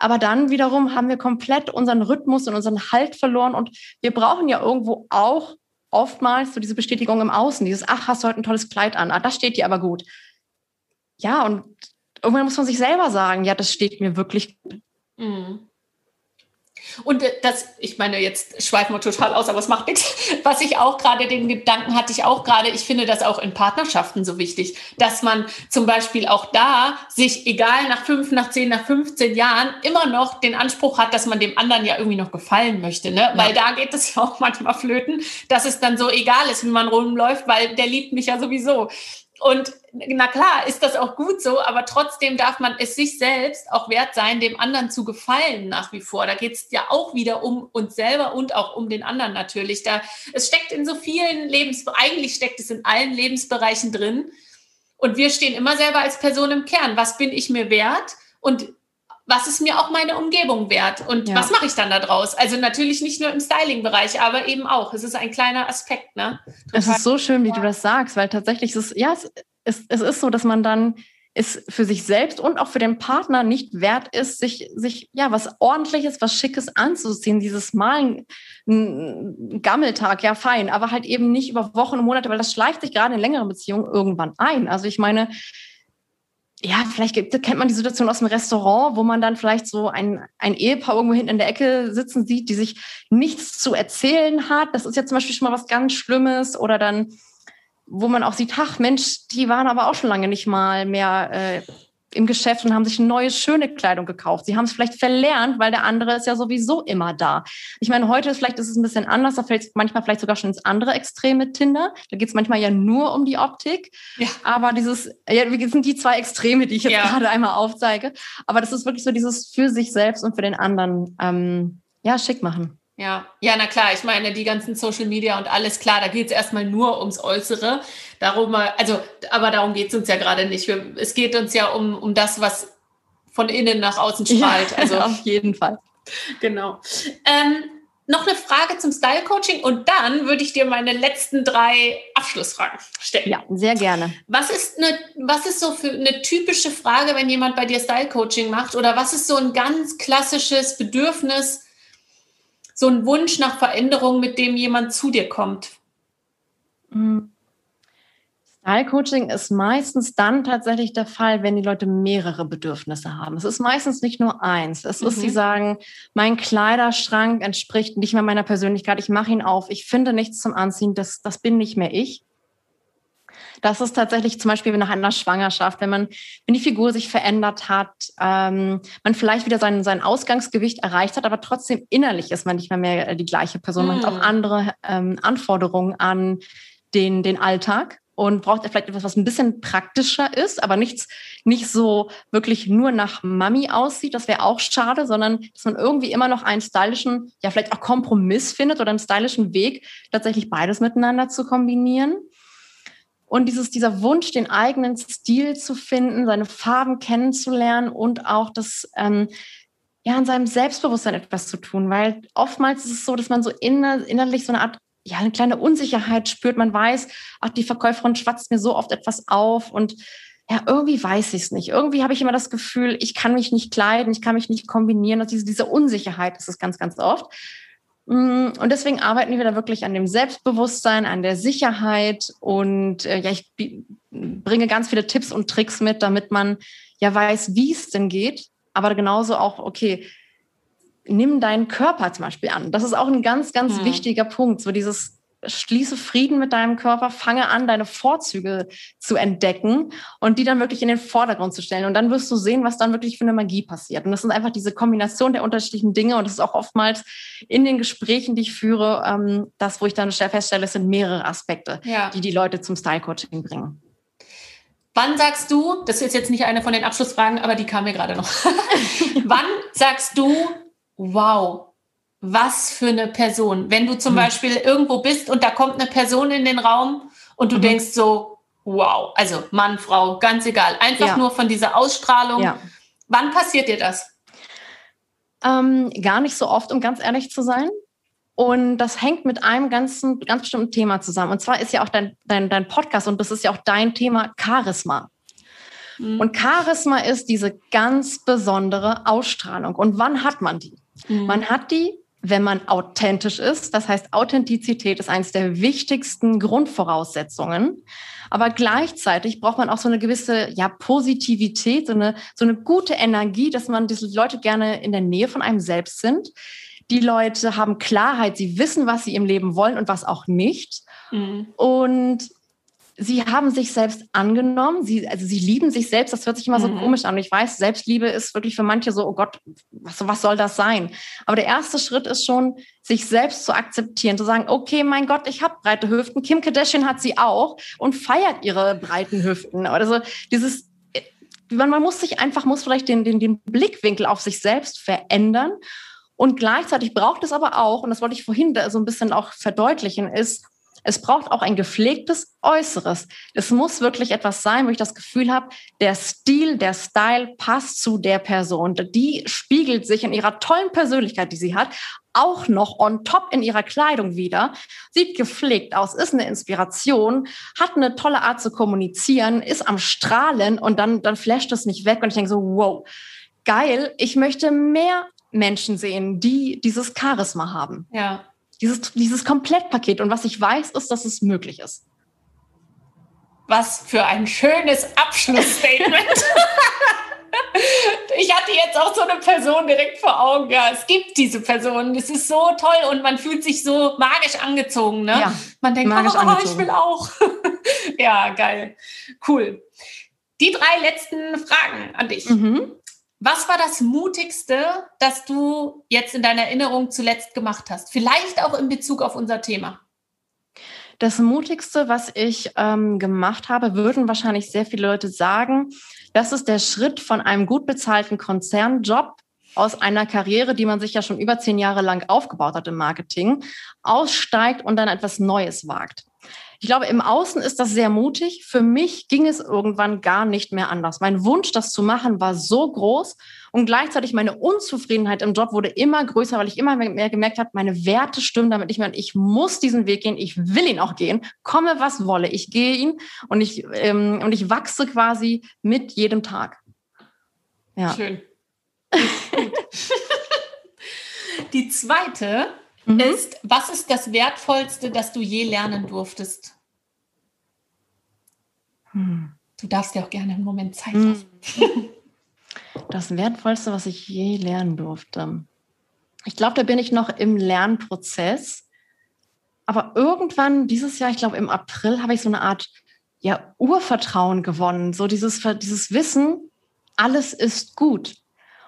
Aber dann wiederum haben wir komplett unseren Rhythmus und unseren Halt verloren und wir brauchen ja irgendwo auch oftmals so diese Bestätigung im Außen, dieses, ach, hast du heute ein tolles Kleid an, ah, das steht dir aber gut. Ja, und irgendwann muss man sich selber sagen, ja, das steht mir wirklich gut. Mhm. Und äh, das, ich meine, jetzt schweifen wir total aus, aber es macht nichts. Was ich auch gerade, den Gedanken hatte ich auch gerade, ich finde das auch in Partnerschaften so wichtig, dass man zum Beispiel auch da sich, egal nach fünf, nach zehn, nach 15 Jahren, immer noch den Anspruch hat, dass man dem anderen ja irgendwie noch gefallen möchte. Ne? Ja. Weil da geht es ja auch manchmal flöten, dass es dann so egal ist, wie man rumläuft, weil der liebt mich ja sowieso. Und na klar, ist das auch gut so, aber trotzdem darf man es sich selbst auch wert sein, dem anderen zu gefallen nach wie vor. Da geht es ja auch wieder um uns selber und auch um den anderen natürlich. Da, es steckt in so vielen Lebens, eigentlich steckt es in allen Lebensbereichen drin. Und wir stehen immer selber als Person im Kern. Was bin ich mir wert? Und was ist mir auch meine Umgebung wert und ja. was mache ich dann da draus? Also natürlich nicht nur im Styling-Bereich, aber eben auch. Es ist ein kleiner Aspekt. Ne? Es ist so schön, wie du das sagst, weil tatsächlich ist es, ja, es, es, es ist so, dass man dann es für sich selbst und auch für den Partner nicht wert ist, sich, sich ja was ordentliches, was Schickes anzuziehen. Dieses Mal ein Gammeltag, ja fein, aber halt eben nicht über Wochen und Monate, weil das schleicht sich gerade in längeren Beziehungen irgendwann ein. Also ich meine, ja, vielleicht kennt man die Situation aus dem Restaurant, wo man dann vielleicht so ein, ein Ehepaar irgendwo hinten in der Ecke sitzen sieht, die sich nichts zu erzählen hat. Das ist ja zum Beispiel schon mal was ganz Schlimmes. Oder dann, wo man auch sieht, ach Mensch, die waren aber auch schon lange nicht mal mehr äh, im Geschäft und haben sich neue, schöne Kleidung gekauft. Sie haben es vielleicht verlernt, weil der andere ist ja sowieso immer da. Ich meine, heute ist vielleicht ist es ein bisschen anders, da fällt es manchmal vielleicht sogar schon ins andere Extrem mit Tinder. Da geht es manchmal ja nur um die Optik. Ja. Aber dieses, ja, sind die zwei Extreme, die ich jetzt ja. gerade einmal aufzeige. Aber das ist wirklich so dieses für sich selbst und für den anderen, ähm, ja, schick machen. Ja, ja, na klar, ich meine, die ganzen Social Media und alles klar, da geht es erstmal nur ums Äußere. Darum, also, aber darum geht es uns ja gerade nicht. Wir, es geht uns ja um, um das, was von innen nach außen strahlt. Ja, also auf jeden Fall. Genau. Ähm, noch eine Frage zum Style Coaching und dann würde ich dir meine letzten drei Abschlussfragen stellen. Ja, sehr gerne. Was ist eine, was ist so für eine typische Frage, wenn jemand bei dir Style Coaching macht oder was ist so ein ganz klassisches Bedürfnis, so ein Wunsch nach Veränderung, mit dem jemand zu dir kommt? Mhm. Style Coaching ist meistens dann tatsächlich der Fall, wenn die Leute mehrere Bedürfnisse haben. Es ist meistens nicht nur eins. Es mhm. ist, sie mhm. sagen, mein Kleiderschrank entspricht nicht mehr meiner Persönlichkeit. Ich mache ihn auf. Ich finde nichts zum Anziehen. Das, das bin nicht mehr ich. Das ist tatsächlich zum Beispiel nach einer Schwangerschaft, wenn man, wenn die Figur sich verändert hat, ähm, man vielleicht wieder sein, sein Ausgangsgewicht erreicht hat, aber trotzdem innerlich ist man nicht mehr, mehr die gleiche Person. Man hat auch hm. andere ähm, Anforderungen an den, den Alltag und braucht vielleicht etwas, was ein bisschen praktischer ist, aber nichts, nicht so wirklich nur nach Mami aussieht. Das wäre auch schade, sondern dass man irgendwie immer noch einen stylischen, ja, vielleicht auch Kompromiss findet oder einen stylischen Weg, tatsächlich beides miteinander zu kombinieren. Und dieses, dieser Wunsch, den eigenen Stil zu finden, seine Farben kennenzulernen und auch das, ähm, ja, an seinem Selbstbewusstsein etwas zu tun, weil oftmals ist es so, dass man so inner, innerlich so eine Art, ja, eine kleine Unsicherheit spürt. Man weiß, ach, die Verkäuferin schwatzt mir so oft etwas auf und ja, irgendwie weiß ich es nicht. Irgendwie habe ich immer das Gefühl, ich kann mich nicht kleiden, ich kann mich nicht kombinieren. Also diese, diese Unsicherheit ist es ganz, ganz oft. Mm, und deswegen arbeiten wir da wirklich an dem Selbstbewusstsein, an der Sicherheit und äh, ja, ich bringe ganz viele Tipps und Tricks mit, damit man ja weiß, wie es denn geht, aber genauso auch, okay, nimm deinen Körper zum Beispiel an. Das ist auch ein ganz, ganz hm. wichtiger Punkt. So dieses schließe Frieden mit deinem Körper, fange an, deine Vorzüge zu entdecken und die dann wirklich in den Vordergrund zu stellen. Und dann wirst du sehen, was dann wirklich für eine Magie passiert. Und das ist einfach diese Kombination der unterschiedlichen Dinge. Und das ist auch oftmals in den Gesprächen, die ich führe, ähm, das, wo ich dann feststelle, es sind mehrere Aspekte, ja. die die Leute zum Style-Coaching bringen. Wann sagst du, das ist jetzt nicht eine von den Abschlussfragen, aber die kam mir gerade noch. Wann sagst du, wow, was für eine Person. Wenn du zum mhm. Beispiel irgendwo bist und da kommt eine Person in den Raum und du mhm. denkst so, wow, also Mann, Frau, ganz egal, einfach ja. nur von dieser Ausstrahlung. Ja. Wann passiert dir das? Ähm, gar nicht so oft, um ganz ehrlich zu sein. Und das hängt mit einem ganzen, ganz bestimmten Thema zusammen. Und zwar ist ja auch dein, dein, dein Podcast und das ist ja auch dein Thema Charisma. Mhm. Und Charisma ist diese ganz besondere Ausstrahlung. Und wann hat man die? Mhm. Man hat die, wenn man authentisch ist. Das heißt, Authentizität ist eines der wichtigsten Grundvoraussetzungen. Aber gleichzeitig braucht man auch so eine gewisse ja, Positivität, so eine, so eine gute Energie, dass man diese Leute gerne in der Nähe von einem selbst sind. Die Leute haben Klarheit, sie wissen, was sie im Leben wollen und was auch nicht. Mhm. Und sie haben sich selbst angenommen, sie, also sie lieben sich selbst, das hört sich immer so mhm. komisch an. Ich weiß, Selbstliebe ist wirklich für manche so, oh Gott, was, was soll das sein? Aber der erste Schritt ist schon, sich selbst zu akzeptieren, zu sagen, okay, mein Gott, ich habe breite Hüften, Kim Kardashian hat sie auch und feiert ihre breiten Hüften. Oder so dieses, man, man muss sich einfach, muss vielleicht den, den, den Blickwinkel auf sich selbst verändern. Und gleichzeitig braucht es aber auch, und das wollte ich vorhin so ein bisschen auch verdeutlichen, ist, es braucht auch ein gepflegtes Äußeres. Es muss wirklich etwas sein, wo ich das Gefühl habe, der Stil, der Style passt zu der Person. Die spiegelt sich in ihrer tollen Persönlichkeit, die sie hat, auch noch on top in ihrer Kleidung wieder. Sieht gepflegt aus, ist eine Inspiration, hat eine tolle Art zu kommunizieren, ist am Strahlen und dann, dann flasht es nicht weg. Und ich denke so, wow, geil, ich möchte mehr Menschen sehen, die dieses Charisma haben. Ja. Dieses, dieses Komplettpaket. Und was ich weiß, ist, dass es möglich ist. Was für ein schönes Abschlussstatement. ich hatte jetzt auch so eine Person direkt vor Augen. Ja, es gibt diese Person. Es ist so toll und man fühlt sich so magisch angezogen. Ne? Ja, man denkt, magisch oh, angezogen. ich will auch. ja, geil. Cool. Die drei letzten Fragen an dich. Mhm. Was war das Mutigste, das du jetzt in deiner Erinnerung zuletzt gemacht hast? Vielleicht auch in Bezug auf unser Thema. Das Mutigste, was ich ähm, gemacht habe, würden wahrscheinlich sehr viele Leute sagen, das ist der Schritt von einem gut bezahlten Konzernjob aus einer Karriere, die man sich ja schon über zehn Jahre lang aufgebaut hat im Marketing, aussteigt und dann etwas Neues wagt. Ich glaube, im Außen ist das sehr mutig. Für mich ging es irgendwann gar nicht mehr anders. Mein Wunsch, das zu machen, war so groß und gleichzeitig meine Unzufriedenheit im Job wurde immer größer, weil ich immer mehr gemerkt habe, meine Werte stimmen damit nicht mehr. Ich muss diesen Weg gehen. Ich will ihn auch gehen. Komme, was wolle. Ich gehe ihn und ich, ähm, und ich wachse quasi mit jedem Tag. Ja. Schön. Die zweite mhm. ist, was ist das Wertvollste, das du je lernen durftest? Hm. Du darfst dir auch gerne einen Moment Zeit hm. lassen. Das Wertvollste, was ich je lernen durfte. Ich glaube, da bin ich noch im Lernprozess. Aber irgendwann dieses Jahr, ich glaube im April, habe ich so eine Art ja, Urvertrauen gewonnen. So dieses, dieses Wissen, alles ist gut.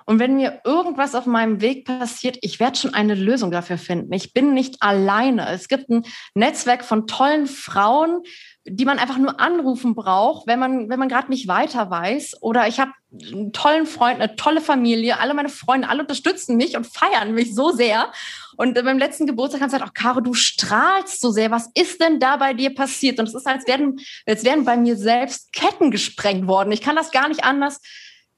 Und wenn mir irgendwas auf meinem Weg passiert, ich werde schon eine Lösung dafür finden. Ich bin nicht alleine. Es gibt ein Netzwerk von tollen Frauen, die man einfach nur anrufen braucht, wenn man, wenn man gerade nicht weiter weiß. Oder ich habe einen tollen Freund, eine tolle Familie, alle meine Freunde, alle unterstützen mich und feiern mich so sehr. Und beim letzten Geburtstag haben sie gesagt, ach, Caro, du strahlst so sehr. Was ist denn da bei dir passiert? Und es ist, als wären, als wären bei mir selbst Ketten gesprengt worden. Ich kann das gar nicht anders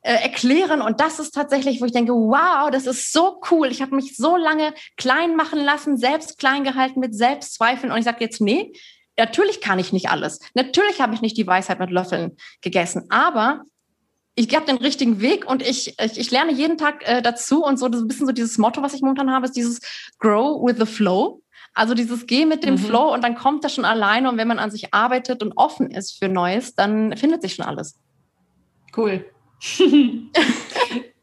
erklären. Und das ist tatsächlich, wo ich denke, wow, das ist so cool. Ich habe mich so lange klein machen lassen, selbst klein gehalten mit Selbstzweifeln. Und ich sage jetzt, nee, natürlich kann ich nicht alles. Natürlich habe ich nicht die Weisheit mit Löffeln gegessen. Aber ich habe den richtigen Weg und ich, ich, ich lerne jeden Tag äh, dazu. Und so ein bisschen so dieses Motto, was ich momentan habe, ist dieses Grow with the Flow. Also dieses Geh mit dem mhm. Flow und dann kommt das schon alleine. Und wenn man an sich arbeitet und offen ist für Neues, dann findet sich schon alles. Cool.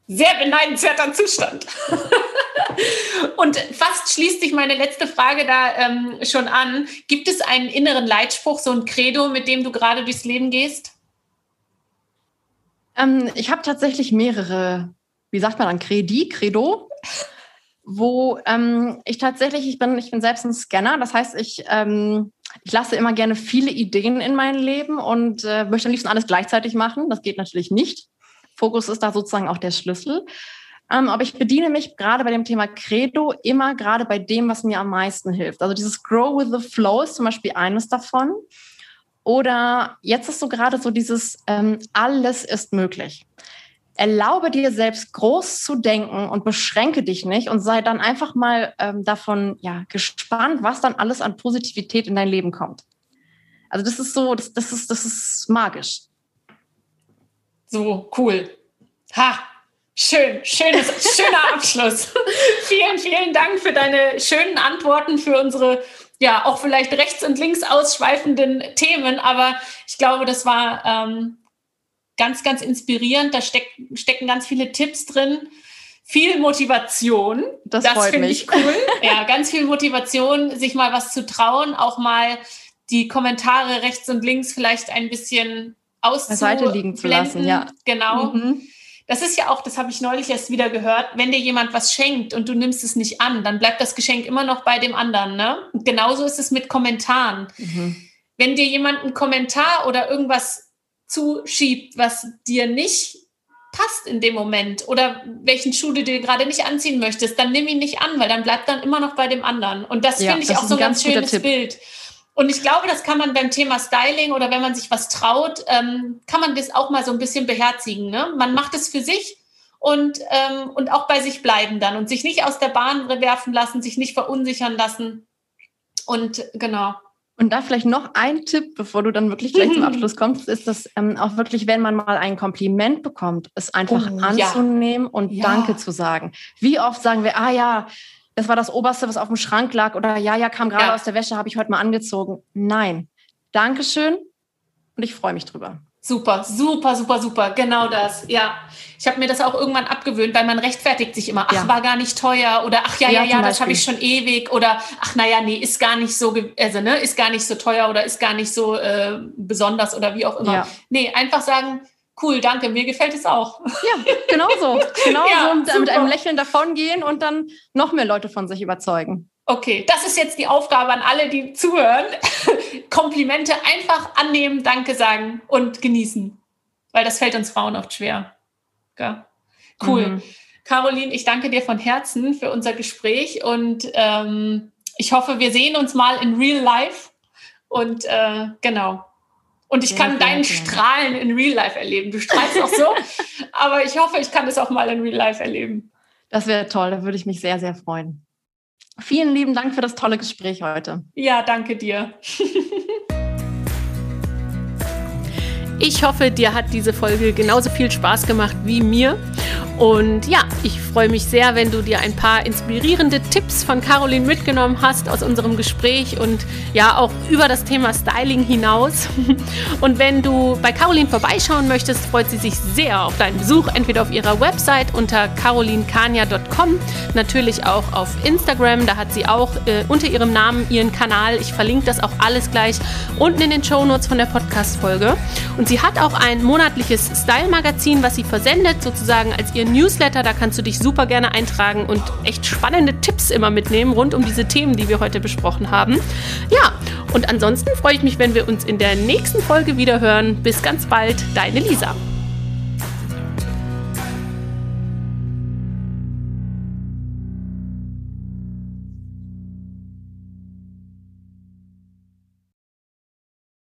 Sehr beneidenswerter Zustand. Und fast schließt sich meine letzte Frage da ähm, schon an. Gibt es einen inneren Leitspruch, so ein Credo, mit dem du gerade durchs Leben gehst? Ähm, ich habe tatsächlich mehrere, wie sagt man dann, Credi, Credo, wo ähm, ich tatsächlich, ich bin, ich bin selbst ein Scanner, das heißt, ich, ähm, ich lasse immer gerne viele Ideen in mein Leben und äh, möchte am liebsten alles gleichzeitig machen. Das geht natürlich nicht. Fokus ist da sozusagen auch der Schlüssel. Ähm, aber ich bediene mich gerade bei dem Thema Credo immer gerade bei dem, was mir am meisten hilft. Also dieses Grow with the Flow ist zum Beispiel eines davon. Oder jetzt ist so gerade so dieses ähm, Alles ist möglich. Erlaube dir selbst groß zu denken und beschränke dich nicht und sei dann einfach mal ähm, davon ja, gespannt, was dann alles an Positivität in dein Leben kommt. Also das ist so, das, das, ist, das ist magisch. So, cool. Ha! Schön, schönes, schöner Abschluss. vielen, vielen Dank für deine schönen Antworten, für unsere, ja, auch vielleicht rechts und links ausschweifenden Themen. Aber ich glaube, das war ähm, ganz, ganz inspirierend. Da steck, stecken ganz viele Tipps drin. Viel Motivation. Das, das finde ich cool. ja, ganz viel Motivation, sich mal was zu trauen, auch mal die Kommentare rechts und links vielleicht ein bisschen auszublenden. zu lassen. Ja, genau. Mhm das ist ja auch, das habe ich neulich erst wieder gehört, wenn dir jemand was schenkt und du nimmst es nicht an, dann bleibt das Geschenk immer noch bei dem anderen. Ne? Und genauso ist es mit Kommentaren. Mhm. Wenn dir jemand einen Kommentar oder irgendwas zuschiebt, was dir nicht passt in dem Moment oder welchen Schuh du dir gerade nicht anziehen möchtest, dann nimm ihn nicht an, weil dann bleibt dann immer noch bei dem anderen. Und das ja, finde ich auch so ein ganz, ganz schönes Tipp. Bild. Und ich glaube, das kann man beim Thema Styling oder wenn man sich was traut, ähm, kann man das auch mal so ein bisschen beherzigen. Ne? Man macht es für sich und, ähm, und auch bei sich bleiben dann und sich nicht aus der Bahn werfen lassen, sich nicht verunsichern lassen. Und genau. Und da vielleicht noch ein Tipp, bevor du dann wirklich gleich zum Abschluss kommst, ist dass ähm, auch wirklich, wenn man mal ein Kompliment bekommt, es einfach oh, anzunehmen ja. und ja. Danke zu sagen. Wie oft sagen wir, ah ja, das war das Oberste, was auf dem Schrank lag oder ja, ja, kam gerade ja. aus der Wäsche, habe ich heute mal angezogen. Nein. Dankeschön und ich freue mich drüber. Super, super, super, super. Genau das. Ja. Ich habe mir das auch irgendwann abgewöhnt, weil man rechtfertigt sich immer. Ach, ja. war gar nicht teuer oder ach ja, ja, ja, ja das habe ich schon ewig oder ach naja, nee, ist gar nicht so, also ne, ist gar nicht so teuer oder ist gar nicht so äh, besonders oder wie auch immer. Ja. Nee, einfach sagen, cool, danke, mir gefällt es auch. Ja, genau so. Genau ja, so mit, mit einem Lächeln davongehen und dann noch mehr Leute von sich überzeugen. Okay, das ist jetzt die Aufgabe an alle, die zuhören. Komplimente einfach annehmen, Danke sagen und genießen. Weil das fällt uns Frauen oft schwer. Ja. Cool. Mhm. Caroline, ich danke dir von Herzen für unser Gespräch und ähm, ich hoffe, wir sehen uns mal in real life. Und äh, genau, und ich ja, kann deinen Strahlen in Real Life erleben. Du strahlst auch so, aber ich hoffe, ich kann das auch mal in Real Life erleben. Das wäre toll, da würde ich mich sehr, sehr freuen. Vielen lieben Dank für das tolle Gespräch heute. Ja, danke dir. Ich hoffe, dir hat diese Folge genauso viel Spaß gemacht wie mir. Und ja, ich freue mich sehr, wenn du dir ein paar inspirierende Tipps von Caroline mitgenommen hast aus unserem Gespräch und ja auch über das Thema Styling hinaus. Und wenn du bei Caroline vorbeischauen möchtest, freut sie sich sehr auf deinen Besuch, entweder auf ihrer Website unter carolinkania.com, natürlich auch auf Instagram, da hat sie auch äh, unter ihrem Namen ihren Kanal. Ich verlinke das auch alles gleich unten in den Show Notes von der Podcast-Folge. Sie hat auch ein monatliches Style-Magazin, was sie versendet, sozusagen als ihr Newsletter. Da kannst du dich super gerne eintragen und echt spannende Tipps immer mitnehmen rund um diese Themen, die wir heute besprochen haben. Ja, und ansonsten freue ich mich, wenn wir uns in der nächsten Folge wieder hören. Bis ganz bald, deine Lisa.